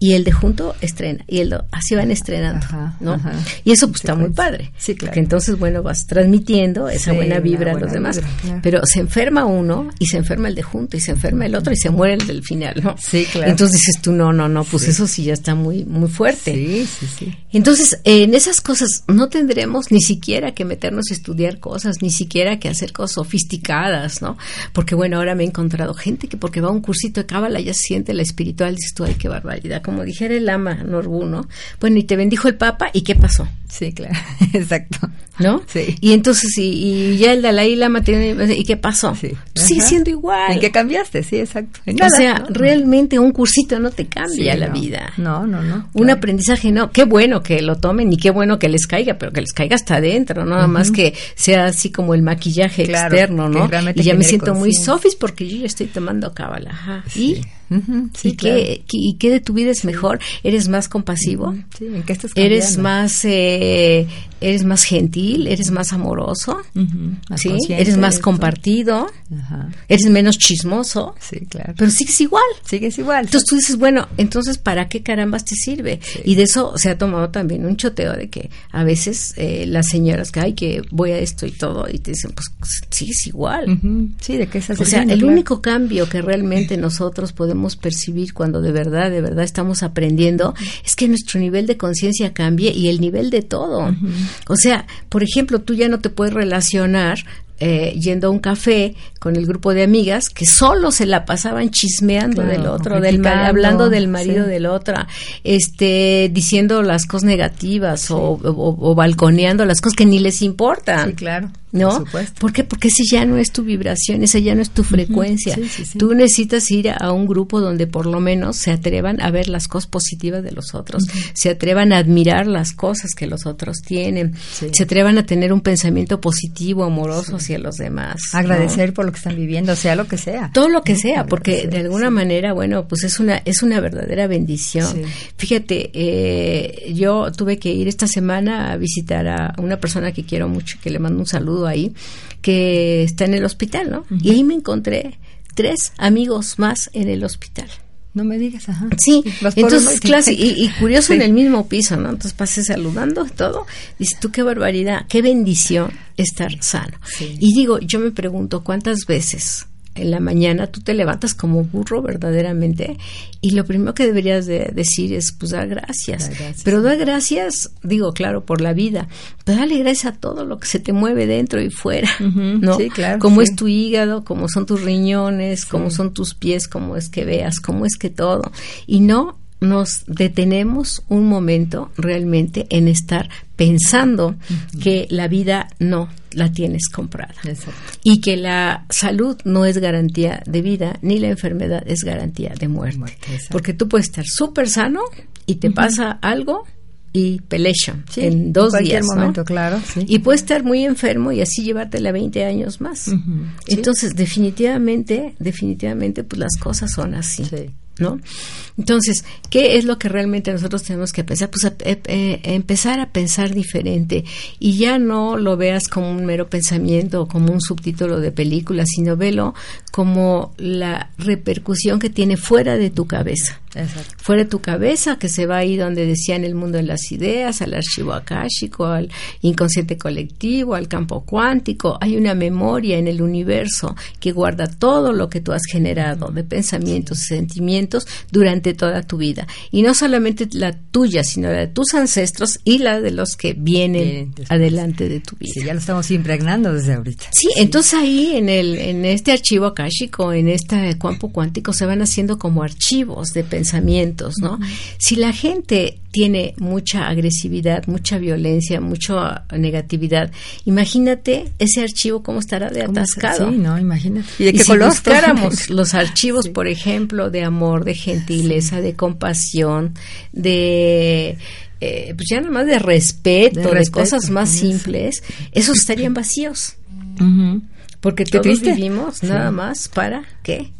y el de junto estrena y el así van estrenando no y eso pues está muy padre sí claro. porque entonces bueno vas transmitiendo esa buena vibra a los demás. pero se enferma uno y se enferma el de junto y se enferma el otro y se muere el del final no sí claro. Entonces dices tú no no no pues eso sí ya está muy muy fuerte sí sí sí. Entonces en esas cosas no tendremos ni siquiera que meternos a estudiar cosas ni siquiera que hacer cosas sofisticadas no porque bueno ahora me he encontrado gente que porque va a un cursito de cábala ya siente la espiritual dices tú ay qué barbaridad como dijera el ama Norbu no bueno y te bendijo el papa y qué pasó Sí, claro, (laughs) exacto. ¿No? Sí. Y entonces, y, ya el Dalai Lama tiene, ¿y qué pasó? Sí. Sigue siendo igual. ¿En qué cambiaste? Sí, exacto. o sea, realmente un cursito no te cambia la vida. No, no, no. Un aprendizaje no. Qué bueno que lo tomen y qué bueno que les caiga, pero que les caiga hasta adentro, no nada más que sea así como el maquillaje externo, ¿no? Y ya me siento muy sofis porque yo ya estoy tomando cábala. Ajá. ¿Y? Sí, ¿Y, qué, ¿Y qué de tu vida es mejor? ¿Eres más compasivo? Sí, ¿en qué estás ¿Eres más, eh, eres más gentil? ¿Eres más amoroso? Más ¿Sí? ¿Eres más compartido? Ajá. ¿Eres menos chismoso? Sí, claro. Pero sigues igual. Sigues igual. Entonces tú dices, bueno, entonces ¿para qué carambas te sirve? Y de eso se ha tomado también un choteo de que a veces eh, las señoras que, ay, que voy a esto y todo, y te dicen, pues sigues igual. Sí, ¿de qué estás O sea, el Claro. único cambio que realmente nosotros podemos percibir cuando de verdad, de verdad estamos aprendiendo es que nuestro nivel de conciencia cambie y el nivel de todo. O sea, por ejemplo, tú ya no te puedes relacionar eh, yendo a un café con el grupo de amigas que solo se la pasaban chismeando Claro, del otro, del hablando del marido sí. del otra, este, diciendo las cosas negativas o, o- o balconeando las cosas que ni les importan. Sí, claro. ¿No? Por supuesto. ¿Por qué? Porque ese ya no es tu vibración, esa ya no es tu frecuencia. Sí. Tú necesitas ir a un grupo donde por lo menos se atrevan a ver las cosas positivas de los otros, se atrevan a admirar las cosas que los otros tienen, se atrevan a tener un pensamiento positivo, amoroso hacia los demás. ¿no? Agradecer por lo que están viviendo, sea lo que sea. todo lo que sea, porque que de alguna sí. manera, bueno, pues es una es una verdadera bendición. Sí. Fíjate, eh, yo tuve que ir esta semana a visitar a una persona que quiero mucho, que le mando un saludo ahí, que está en el hospital, ¿no? Y ahí me encontré tres amigos más en el hospital. No me digas, ajá. Sí, entonces, uno y y, curioso Sí. en el mismo piso, ¿no? Entonces pasé saludando y todo. Dices, tú qué barbaridad, qué bendición estar sano. Sí. Y digo, yo me pregunto cuántas veces en la mañana tú te levantas como burro verdaderamente y lo primero que deberías de decir es pues dar gracias. Dar gracias. Pero dar gracias, digo, claro, por la vida, pero dale gracias a todo lo que se te mueve dentro y fuera, ¿no? sí, claro, Como sí. es tu hígado, cómo son tus riñones, cómo son tus pies, cómo es que veas, cómo es que todo. Y no nos detenemos un momento realmente en estar pensando que la vida no la tienes comprada Exacto. y que la salud no es garantía de vida ni la enfermedad es garantía de muerte. Porque tú puedes estar súper sano y te pasa algo y pelecha Sí, en dos cualquier días. ¿no? momento, claro. Sí. Y puedes estar muy enfermo y así llevártela 20 años más. Entonces, definitivamente, definitivamente, pues las cosas son así. ¿No? Entonces, ¿qué es lo que realmente nosotros tenemos que pensar? Pues a- eh, empezar a pensar diferente y ya no lo veas como un mero pensamiento o como un subtítulo de película, sino velo como la repercusión que tiene fuera de tu cabeza Exacto. fuera de tu cabeza, que se va ahí donde decía en el mundo de las ideas, al archivo akáshico, al inconsciente colectivo, al campo cuántico. Hay una memoria en el universo que guarda todo lo que tú has generado de pensamientos sentimientos durante toda tu vida. Y no solamente la tuya, sino la de tus ancestros y la de los que vienen adelante de tu vida. Sí, ya lo estamos impregnando desde ahorita. Sí, entonces ahí en el en este archivo akáshico, en este campo cuántico se van haciendo como archivos de pensamientos, ¿no? Si la gente tiene mucha agresividad, mucha violencia, mucha negatividad, imagínate ese archivo cómo estará de ¿Cómo se- atascado. Sí, no, imagínate. ¿Y de Y si color? buscáramos (laughs) los archivos, Sí. por ejemplo, de amor, de gentileza, de compasión, de eh, pues ya nada más de respeto, De de, respeto, cosas más simples, esos estarían vacíos. Porque todos vivimos Sí. nada más para qué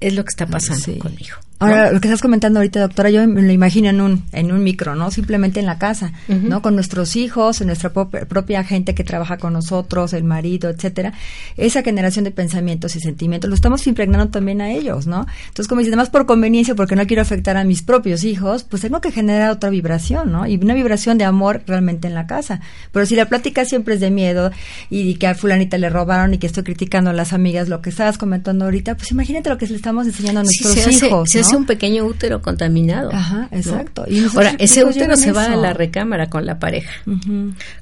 es lo que está pasando Sí. conmigo. Ahora, lo que estás comentando ahorita, doctora, yo me lo imagino en un, en un micro, ¿no? Simplemente en la casa, ¿no? Con nuestros hijos, nuestra propia gente que trabaja con nosotros, el marido, etcétera. Esa generación de pensamientos y sentimientos lo estamos impregnando también a ellos, ¿no? Entonces, como dices, además por conveniencia, porque no quiero afectar a mis propios hijos, pues tengo que generar otra vibración, ¿no? Y una vibración de amor realmente en la casa. Pero si la plática siempre es de miedo y que a fulanita le robaron y que estoy criticando a las amigas, lo que estabas comentando ahorita, pues imagínate lo que le estamos enseñando a nuestros hijos, es un pequeño útero contaminado. Ajá, exacto. Ahora, ese útero se va a la recámara con la pareja.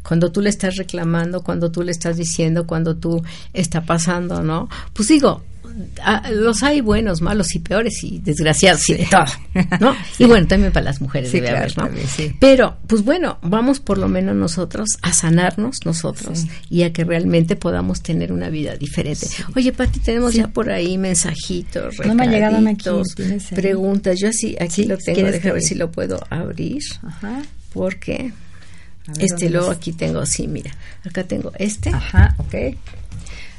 Cuando tú le estás reclamando, cuando tú le estás diciendo, cuando tú está pasando, ¿no? Pues digo, los hay buenos, malos y peores y desgraciados y de todo, (laughs) ¿no? Y bueno, también para las mujeres debe haber, ¿no? Pero, pues bueno, vamos por lo menos nosotros a sanarnos nosotros y a que realmente podamos tener una vida diferente. Oye, Pati, tenemos ya por ahí mensajitos, no me ha llegado preguntas. Yo así, aquí lo tengo, déjame ver si lo puedo abrir. Ajá. Porque este luego aquí tengo, sí, mira, acá tengo este. Ajá, ok.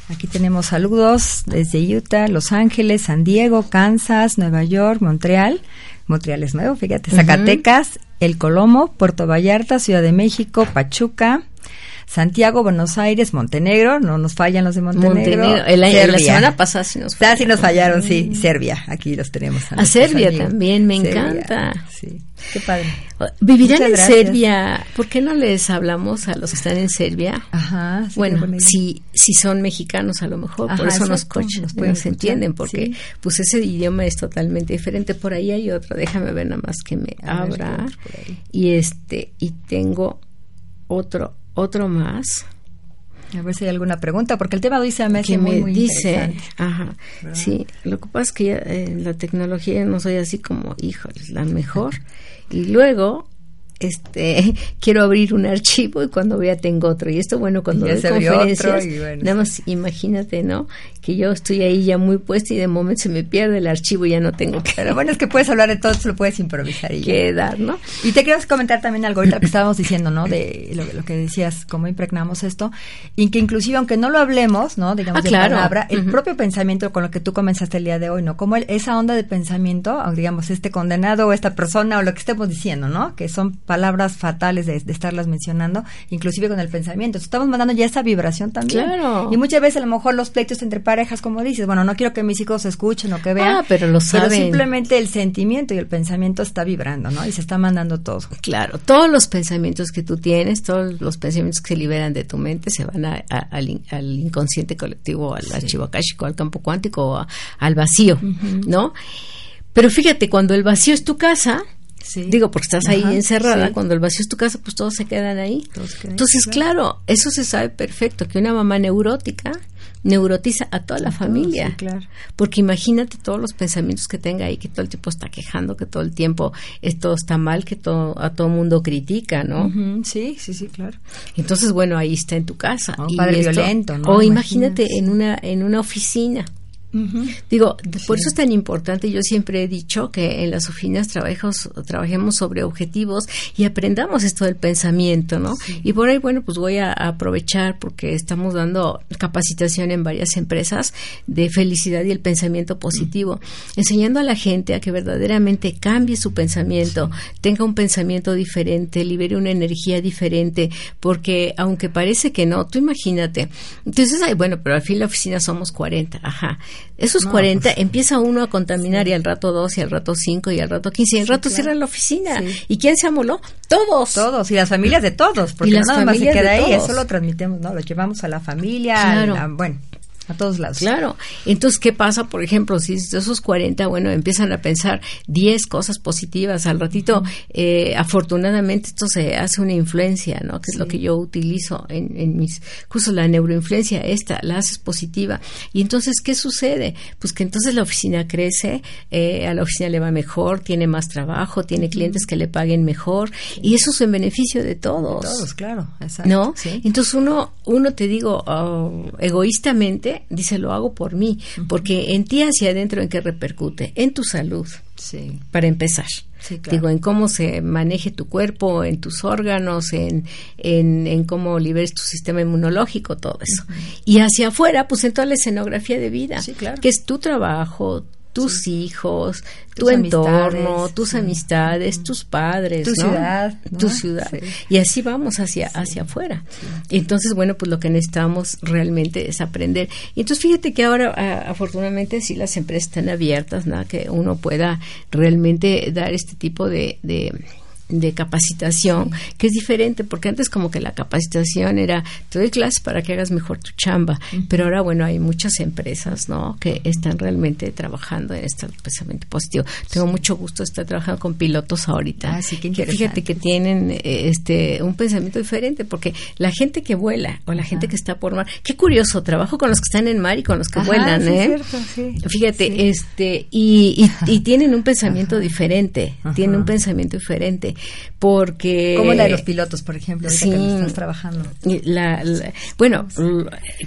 Aquí tenemos saludos desde Utah, Los Ángeles, San Diego, Kansas, Nueva York, Montreal. Montreal es nuevo, fíjate. Zacatecas, El Colomo, Puerto Vallarta, Ciudad de México, Pachuca, Santiago, Buenos Aires, Montenegro, no nos fallan los de Montenegro. Montenegro. la semana pasada sí nos fallaron. sí nos fallaron, sí. Serbia, aquí los tenemos. A, Serbia también, me encanta. Sí, qué padre. ¿Vivirán en Serbia? ¿Por qué no les hablamos a los que están en Serbia? Ajá. bueno, si, si son mexicanos a lo mejor, por eso nos, coches, nos, entienden, porque pues ese idioma es totalmente diferente. Por ahí hay otro, déjame ver nada más que me abra. y este, y tengo otro otro más. A ver si hay alguna pregunta, porque el tema de hoy se me que me dice, ajá, sí, lo que pasa es que ya, eh, la tecnología no soy así como, híjoles, la mejor. Y luego este (laughs) quiero abrir un archivo y cuando vea tengo otro. Y esto bueno cuando doy conferencias nada más imagínate no que yo estoy ahí ya muy puesta y de momento se me pierde el archivo y ya no tengo que pero bueno es que puedes hablar de todo lo puedes improvisar y quedar no y te quiero comentar también algo ahorita que estábamos diciendo no de lo, que decías cómo impregnamos esto. Y que inclusive aunque no lo hablemos no digamos ah, de palabra el propio pensamiento con lo que tú comenzaste el día de hoy no como esa onda de pensamiento digamos este condenado o esta persona o lo que estemos diciendo no que son palabras fatales de, estarlas mencionando, inclusive con el pensamiento. Estamos mandando ya esa vibración también. Claro. Y muchas veces a lo mejor los pleitos entre parejas, como dices, bueno, no quiero que mis hijos escuchen o que vean. Ah, pero lo saben. Pero simplemente el sentimiento y el pensamiento está vibrando, ¿no? Y se está mandando todo. Claro, todos los pensamientos que tú tienes, todos los pensamientos que se liberan de tu mente se van al, inconsciente colectivo, al archivo akáshico, al campo cuántico, al vacío, ¿no? Pero fíjate, cuando el vacío es tu casa, Digo, porque estás ahí encerrada, cuando el vacío es tu casa, pues todos se quedan ahí. Entonces, claro. eso se sabe perfecto, que una mamá neurótica neurotiza a toda la familia. Porque imagínate todos los pensamientos que tenga ahí, que todo el tiempo está quejando, que todo el tiempo todo está mal, que todo, a todo mundo critica, ¿no? Sí, sí, sí, claro. Entonces, bueno, ahí está en tu casa. O padre violento, ¿no? O imagínate en una, en una oficina Digo, por eso es tan importante, yo siempre he dicho que en las oficinas trabajos, trabajemos sobre objetivos y aprendamos esto del pensamiento, ¿no? Y por ahí, bueno, pues voy a aprovechar porque estamos dando capacitación en varias empresas de felicidad y el pensamiento positivo, enseñando a la gente a que verdaderamente cambie su pensamiento, tenga un pensamiento diferente, libere una energía diferente, porque aunque parece que no, tú imagínate, entonces, ay, bueno, pero al fin la oficina somos 40, ajá esos 40 pues, empieza uno a contaminar y al rato dos y al rato cinco y al rato 15 y al rato cierra la oficina. ¿Y quién se amoló? Todos. Todos y las familias de todos, porque no nada más se queda ahí, eso lo transmitimos, ¿no? Lo llevamos a la familia, bueno, a todos lados. Claro. Entonces, ¿qué pasa? Por ejemplo, si de esos 40, bueno, empiezan a pensar 10 cosas positivas, al ratito, eh, afortunadamente esto se hace una influencia, ¿no? Que es lo que yo utilizo en, en, mis cursos, la neuroinfluencia, esta, la haces positiva. Y entonces, ¿qué sucede? Pues que entonces la oficina crece, eh, a la oficina le va mejor, tiene más trabajo, tiene clientes que le paguen mejor, y eso es en beneficio de todos. todos, claro. Exacto. ¿No? Entonces uno, uno te digo, oh, egoístamente, dice lo hago por mí, porque en ti hacia adentro en qué repercute, en tu salud, sí. para empezar. Digo, en cómo se maneje tu cuerpo, en tus órganos, en, en, cómo liberes tu sistema inmunológico, todo eso. Y hacia afuera, pues en toda la escenografía de vida, que es tu trabajo, tus hijos, tu entorno, tus amistades, tus padres, tu ciudad, tu ciudad. Y así vamos hacia, hacia afuera. Entonces, bueno, pues lo que necesitamos realmente es aprender. Y entonces fíjate que ahora, afortunadamente, sí las empresas están abiertas, nada que uno pueda realmente dar este tipo de de capacitación, que es diferente, porque antes como que la capacitación era, te doy clases para que hagas mejor tu chamba, pero ahora, bueno, hay muchas empresas, ¿no?, que están realmente trabajando en este pensamiento positivo. Tengo mucho gusto de estar trabajando con pilotos ahorita, ah, que, fíjate que tienen este un pensamiento diferente, porque la gente que vuela o la gente que está por mar, qué curioso, trabajo con los que están en mar y con los que vuelan, ¿eh? Fíjate, este, y, y, tienen un pensamiento diferente, tienen un pensamiento diferente porque... Como la de los pilotos, por ejemplo, sí, que estás trabajando. bueno,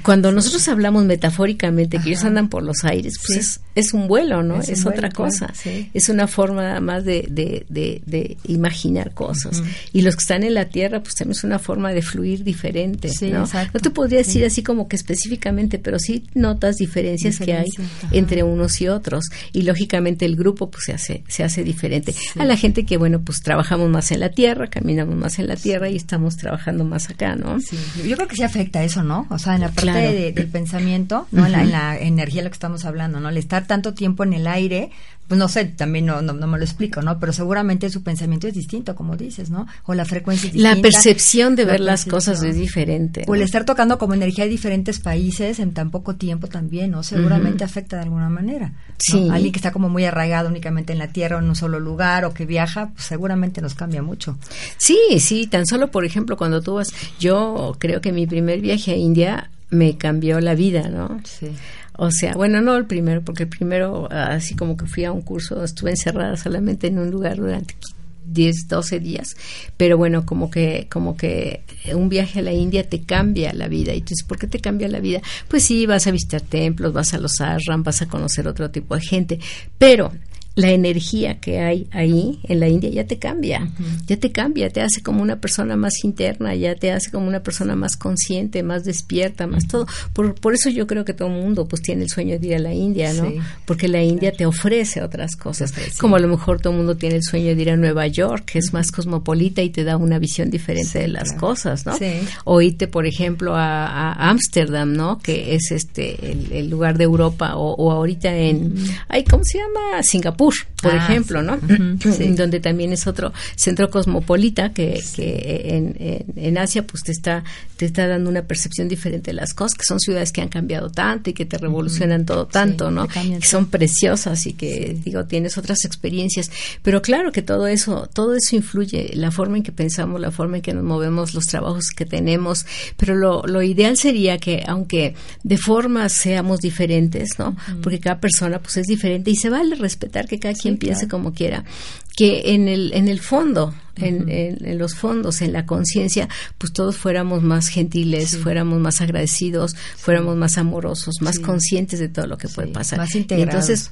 cuando nosotros hablamos metafóricamente que ellos andan por los aires, pues es, un vuelo, ¿no? Es, otra cosa. Es una forma más de, de, imaginar cosas. Y los que están en la tierra, pues también es una forma de fluir diferente, ¿no? No te podría decir así como que específicamente, pero sí notas diferencias que hay entre unos y otros. Y lógicamente el grupo pues se hace, se hace diferente. A la gente que, bueno, pues trabajamos más en la tierra, caminamos más en la tierra y estamos trabajando más acá, ¿no? Sí, yo creo que sí afecta eso, ¿no? O sea, en la parte del pensamiento, ¿no? en, la, en, la, energía de lo que estamos hablando, ¿no? El estar tanto tiempo en el aire, pues no sé, también no, no, me lo explico, ¿no? Pero seguramente su pensamiento es distinto, como dices, ¿no? O la frecuencia es distinta. La percepción de ver las cosas es diferente. O el estar tocando como energía de diferentes países en tan poco tiempo también, ¿no? Seguramente afecta de alguna manera. Sí. Alguien que está como muy arraigado únicamente en la tierra o en un solo lugar o que viaja, pues seguramente nos cambia mucho. Sí, sí, tan solo, por ejemplo, cuando tú vas, yo creo que mi primer viaje a India me cambió la vida, ¿no? Sí. O sea, bueno, no el primero, porque el primero, así como que fui a un curso, estuve encerrada solamente en un lugar durante 10, 12 días, pero bueno, como que, como que un viaje a la India te cambia la vida. Y tú dices, ¿por qué te cambia la vida? Pues sí, vas a visitar templos, vas a los ashram, vas a conocer otro tipo de gente, pero la energía que hay ahí en la India ya te cambia, ya te cambia, te hace como una persona más interna, ya te hace como una persona más consciente, más despierta, más todo. Por, por eso yo creo que todo el mundo pues tiene el sueño de ir a la India, ¿no? Porque la India te ofrece otras cosas, como a lo mejor todo el mundo tiene el sueño de ir a Nueva York, que es más cosmopolita y te da una visión diferente de las cosas, ¿no? O irte, por ejemplo, a Ámsterdam, ¿no? Que es este el, lugar de Europa, o, o ahorita en, ay, ¿cómo se llama? Singapur por ah, ejemplo, ¿no? (clears throat) Donde también es otro centro cosmopolita que, que en, Asia pues te está, te está dando una percepción diferente de las cosas, que son ciudades que han cambiado tanto y que te revolucionan todo tanto, ¿no? Que son preciosas y que, digo, tienes otras experiencias. Pero claro que todo eso, todo eso influye, la forma en que pensamos, la forma en que nos movemos, los trabajos que tenemos. Pero lo, lo ideal sería que, aunque de forma seamos diferentes, ¿no? Porque cada persona pues es diferente y se vale respetar que cada quien piense como quiera, que en el, en el fondo en, los fondos, en la conciencia, pues todos fuéramos más gentiles, fuéramos más agradecidos, fuéramos más amorosos, más conscientes de todo lo que puede pasar. Más integrados. entonces,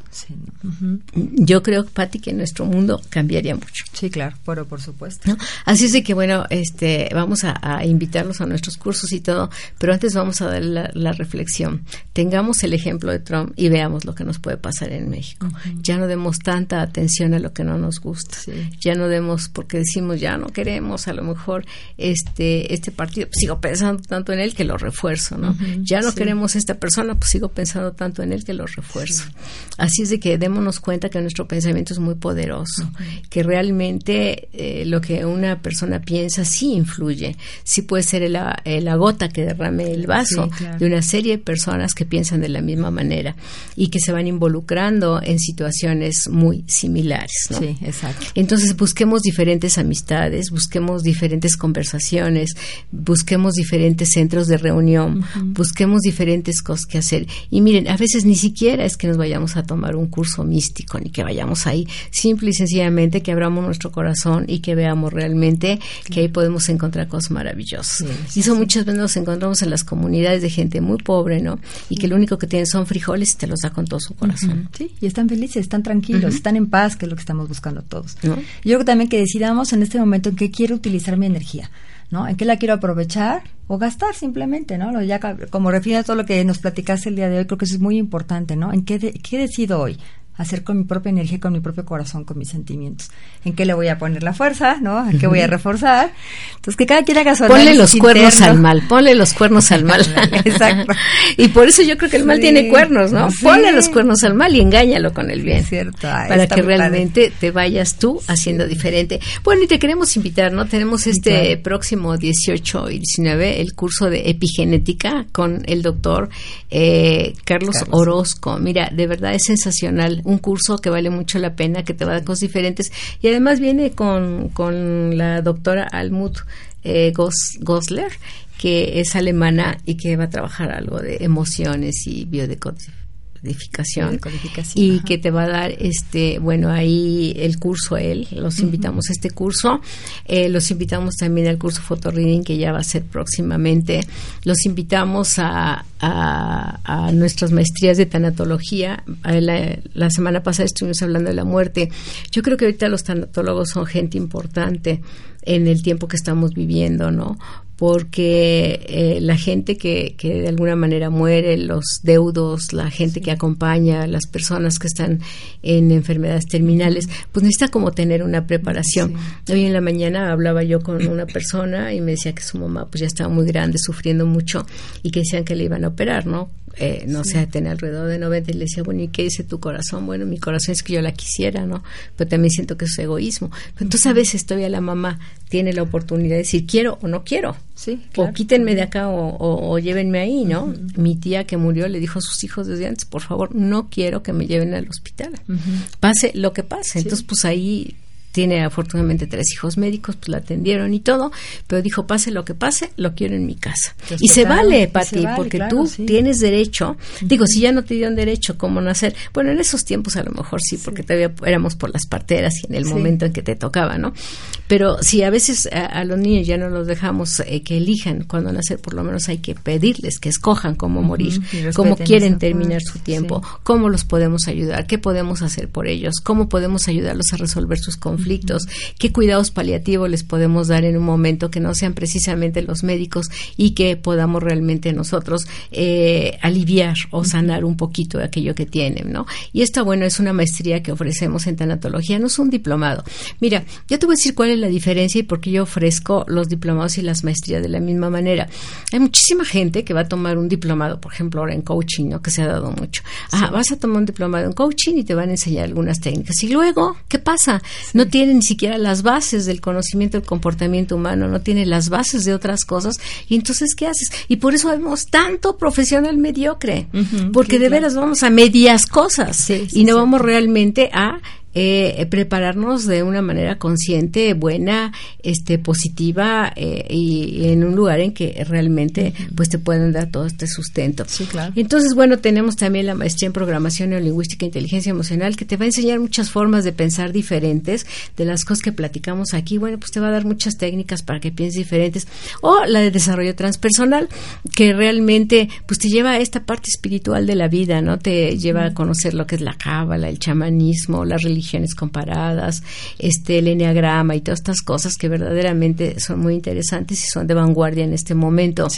yo creo, Patti, que nuestro mundo cambiaría mucho. Sí, claro, pero por supuesto. Así es de que, bueno, este, vamos a, invitarlos a nuestros cursos y todo, pero antes vamos a dar la, reflexión. Tengamos el ejemplo de Trump y veamos lo que nos puede pasar en México. Ya no demos tanta atención a lo que no nos gusta. Ya no demos, porque decimos ya no queremos a lo mejor este este partido, pues sigo pensando tanto en él que lo refuerzo, ¿no? ya no queremos esta persona, pues sigo pensando tanto en él que lo refuerzo. Así es de que démonos cuenta que nuestro pensamiento es muy poderoso, que realmente eh, lo que una persona piensa sí influye, sí puede ser la, la gota que derrame el vaso de una serie de personas que piensan de la misma manera y que se van involucrando en situaciones muy similares, ¿no? Sí, exacto. Entonces busquemos diferentes amistades, busquemos diferentes conversaciones, busquemos diferentes centros de reunión, busquemos diferentes cosas que hacer. Y miren, a veces ni siquiera es que nos vayamos a tomar un curso místico, ni que vayamos ahí, simple y sencillamente que abramos nuestro corazón y que veamos realmente que ahí podemos encontrar cosas maravillosas. y eso muchas veces nos encontramos en las comunidades de gente muy pobre, ¿no? Y que lo único que tienen son frijoles y te los da con todo su corazón. Sí, y están felices, están tranquilos, están en paz, que es lo que estamos buscando todos. Yo creo también que decidamos en este momento en qué quiero utilizar mi energía, ¿no? En qué la quiero aprovechar o gastar simplemente, ¿no? Ya como refiere a todo lo que nos platicaste el día de hoy, creo que eso es muy importante, ¿no? En qué, qué decido hoy hacer con mi propia energía, con mi propio corazón, con mis sentimientos. ¿En qué le voy a poner la fuerza? ¿No? ¿En qué voy a reforzar? Entonces, que cada quien haga su Ponle los cuernos al mal, ponle los cuernos al mal. (laughs) Exacto. (laughs) y por eso yo creo que el mal tiene cuernos, ¿no? Ponle los cuernos al mal y engáñalo con el bien. cierto. para que realmente te vayas tú haciendo diferente. Bueno, y te queremos invitar, ¿no? Tenemos este próximo 18 y 19 el curso de epigenética con el doctor eh, Carlos, Orozco. Mira, de verdad es sensacional. Un curso que vale mucho la pena, que te va a dar cosas diferentes. Y además viene con, con la doctora Almut eh, Gosler, que es alemana y que va a trabajar algo de emociones y biodecodificación y que te va a dar este bueno ahí el curso él los invitamos a este curso eh, los invitamos también al curso reading que ya va a ser próximamente los invitamos a, a, nuestras maestrías de tanatología la, la, semana pasada estuvimos hablando de la muerte yo creo que ahorita los tanatólogos son gente importante en el tiempo que estamos viviendo, ¿no? porque eh, la gente que, que, de alguna manera muere, los deudos, la gente que acompaña, las personas que están en enfermedades terminales, pues necesita como tener una preparación. Hoy en la mañana hablaba yo con una persona y me decía que su mamá pues ya estaba muy grande, sufriendo mucho y que decían que le iban a operar, ¿no? Eh, no sé, tenía alrededor de 90 y le decía, bueno, ¿y qué dice tu corazón? Bueno, mi corazón es que yo la quisiera, ¿no? Pero también siento que es egoísmo. Pero entonces a veces todavía la mamá tiene la oportunidad de decir, quiero o no quiero. Sí, O quítenme de acá o, llévenme ahí, ¿no? Mi tía que murió le dijo a sus hijos desde antes, por favor, no quiero que me lleven al hospital. Pase lo que pase. Entonces, pues ahí tiene afortunadamente tres hijos médicos, pues la atendieron y todo, pero dijo, pase lo que pase, lo quiero en mi casa. y se vale, Pati, porque tú tienes derecho, digo, si ya no te dieron derecho, ¿cómo nacer? Bueno, en esos tiempos a lo mejor sí, porque todavía éramos por las parteras y en el momento en que te tocaba, ¿no? Pero si a veces a, los niños ya no los dejamos eh, que elijan cuando nacer, por lo menos hay que pedirles que escojan cómo morir, cómo quieren terminar su tiempo, cómo los podemos ayudar, qué podemos hacer por ellos, cómo podemos ayudarlos a resolver sus conflictos conflictos, qué cuidados paliativos les podemos dar en un momento que no sean precisamente los médicos y que podamos realmente nosotros eh, aliviar o sanar un poquito de aquello que tienen, ¿no? Y esta, bueno, es una maestría que ofrecemos en tanatología, no es un diplomado. Mira, yo te voy a decir cuál es la diferencia y por qué yo ofrezco los diplomados y las maestrías de la misma manera. Hay muchísima gente que va a tomar un diplomado, por ejemplo, ahora en coaching, ¿no? Que se ha dado mucho. Ah, vas a tomar un diplomado en coaching y te van a enseñar algunas técnicas. Y luego, ¿qué pasa? No tiene ni siquiera las bases del conocimiento del comportamiento humano, no tiene las bases de otras cosas. Y entonces, ¿qué haces? Y por eso vemos tanto profesional mediocre, porque de veras vamos a medias cosas y no vamos realmente a eh, prepararnos de una manera consciente, buena, este, positiva eh, y, en un lugar en que realmente pues te pueden dar todo este sustento. Sí, claro. Entonces, bueno, tenemos también la maestría en programación neolingüística e inteligencia emocional que te va a enseñar muchas formas de pensar diferentes de las cosas que platicamos aquí. Bueno, pues te va a dar muchas técnicas para que pienses diferentes. O la de desarrollo transpersonal que realmente pues te lleva a esta parte espiritual de la vida, ¿no? Te lleva a conocer lo que es la cábala, el chamanismo, la religión comparadas, este, el enneagrama y todas estas cosas que verdaderamente son muy interesantes y son de vanguardia en este momento.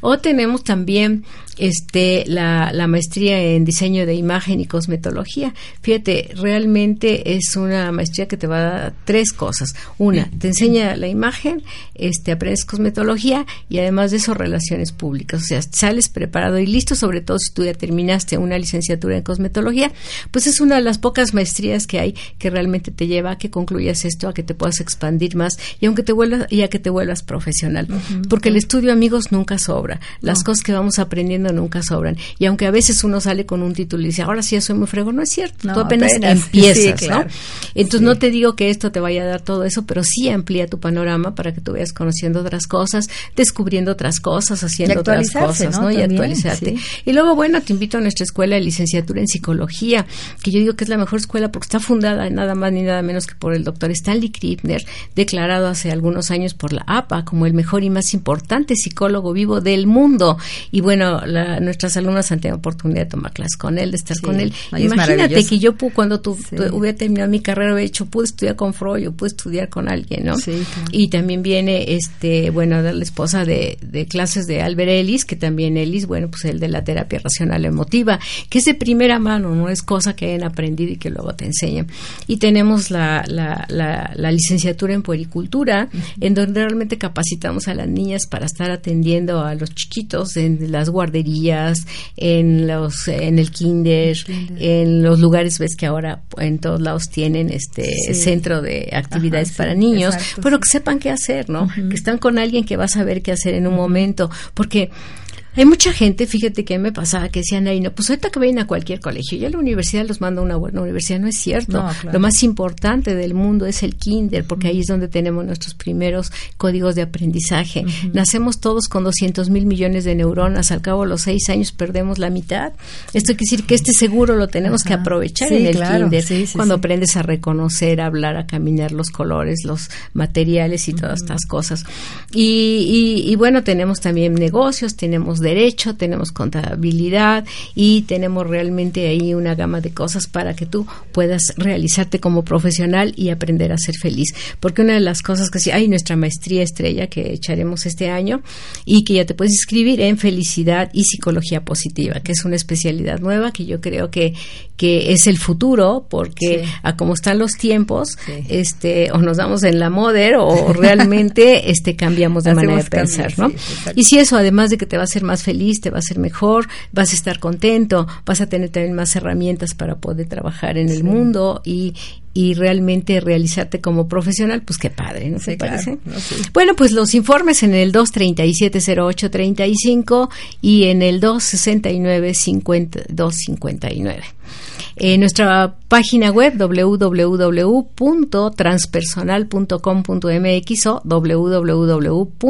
O tenemos también este, la, la maestría en diseño de imagen y cosmetología. Fíjate, realmente es una maestría que te va a dar tres cosas. Una, te enseña la imagen, este, aprendes cosmetología y además de eso relaciones públicas. O sea, sales preparado y listo, sobre todo si tú ya terminaste una licenciatura en cosmetología, pues es una de las pocas maestrías que hay que realmente te lleva a que concluyas esto, a que te puedas expandir más y aunque te vuelvas y a que te vuelvas profesional, porque el estudio amigos nunca sobra, las cosas que vamos aprendiendo nunca sobran y aunque a veces uno sale con un título y dice ahora sí ya soy muy frego, no es cierto, tú apenas, (laughs) empiezas, ¿no? Entonces no te digo que esto te vaya a dar todo eso, pero sí amplía tu panorama para que tú vayas conociendo otras cosas, descubriendo otras cosas, haciendo otras cosas, ¿no? Y actualizarte. Y luego bueno te invito a nuestra escuela de licenciatura en psicología, que yo digo que es la mejor escuela porque está fundada nada más ni nada menos que por el doctor Stanley Krippner, declarado hace algunos años por la APA como el mejor y más importante psicólogo vivo del mundo. Y bueno, nuestras alumnas han tenido oportunidad de tomar clases con él, de estar con él. Imagínate que yo cuando tu, hubiera terminado mi carrera, hubiera hecho, pude estudiar con Freud, o pude estudiar con alguien, ¿no? Y también viene, este, bueno, la esposa de, de clases de Albert Ellis, que también Ellis, bueno, pues el de la terapia racional emotiva, que es de primera mano, no es cosa que hayan aprendido y que luego te enseñan. Y tenemos la, la, la, licenciatura en puericultura, en donde realmente capacitamos a las niñas para estar atendiendo a los chiquitos en las guarderías, en los en el kinder, en los lugares, ves que ahora en todos lados tienen este centro de actividades para niños, pero que sepan qué hacer, ¿no? Que están con alguien que va a saber qué hacer en un momento, porque hay mucha gente, fíjate que me pasaba que decían ahí, no, pues ahorita que vayan a cualquier colegio, ya la universidad los manda a una buena universidad, no es cierto. Lo más importante del mundo es el kinder, porque ahí es donde tenemos nuestros primeros códigos de aprendizaje. Nacemos todos con 200 mil millones de neuronas, al cabo de los seis años perdemos la mitad. Esto quiere decir que este seguro lo tenemos que aprovechar en el kinder, cuando aprendes a reconocer, a hablar, a caminar los colores, los materiales y todas estas cosas. Y, y, y bueno, tenemos también negocios, tenemos derecho, tenemos contabilidad y tenemos realmente ahí una gama de cosas para que tú puedas realizarte como profesional y aprender a ser feliz. Porque una de las cosas que sí, hay nuestra maestría estrella que echaremos este año y que ya te puedes inscribir en felicidad y psicología positiva, que es una especialidad nueva que yo creo que, que es el futuro porque a como están los tiempos, este, o nos damos en la moda o realmente (laughs) este cambiamos de manera de pensar, ¿no? y si eso además de que te va a hacer más feliz, te va a ser mejor, vas a estar contento, vas a tener también más herramientas para poder trabajar en el mundo y, y realmente realizarte como profesional, pues qué padre, ¿no se parece? Bueno, pues los informes en el 237-0835 y en el 269-5259. En nuestra página web www.transpersonal.com.mx o www.edu.mx.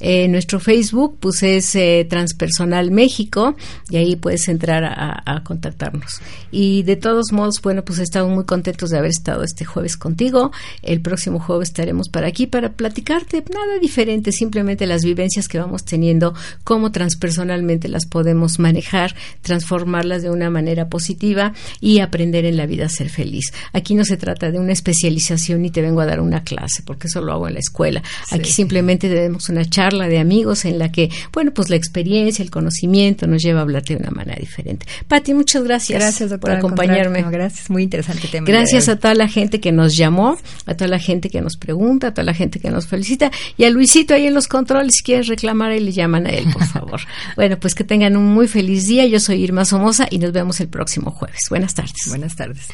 En nuestro Facebook pues es eh, Transpersonal México y ahí puedes entrar a, contactarnos. Y de todos modos, bueno, pues estamos muy contentos de haber estado este jueves contigo. El próximo jueves estaremos para aquí para platicarte nada diferente, simplemente las vivencias que vamos teniendo, cómo transpersonalmente las podemos manejar, transformarlas de una manera positiva y aprender en la vida a ser feliz. Aquí no se trata de una especialización ni te vengo a dar una clase, porque eso lo hago en la escuela. Aquí simplemente tenemos una charla de amigos en la que, bueno, pues la experiencia, el conocimiento nos lleva a hablar de una manera diferente. Pati, muchas gracias, gracias por acompañarme. gracias, muy interesante tema. Gracias a toda la gente que nos llamó, a toda la gente que nos pregunta, a toda la gente que nos felicita y a Luisito ahí en los controles, si quieres reclamar y le llaman a él, por (laughs) favor. bueno, pues que tengan un muy feliz día. Yo soy Irma Somoza y nos vemos el próximo jueves. Buenas tardes. Buenas tardes.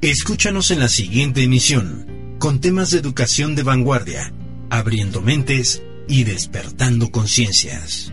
Escúchanos en la siguiente emisión, con temas de educación de vanguardia, abriendo mentes y despertando conciencias.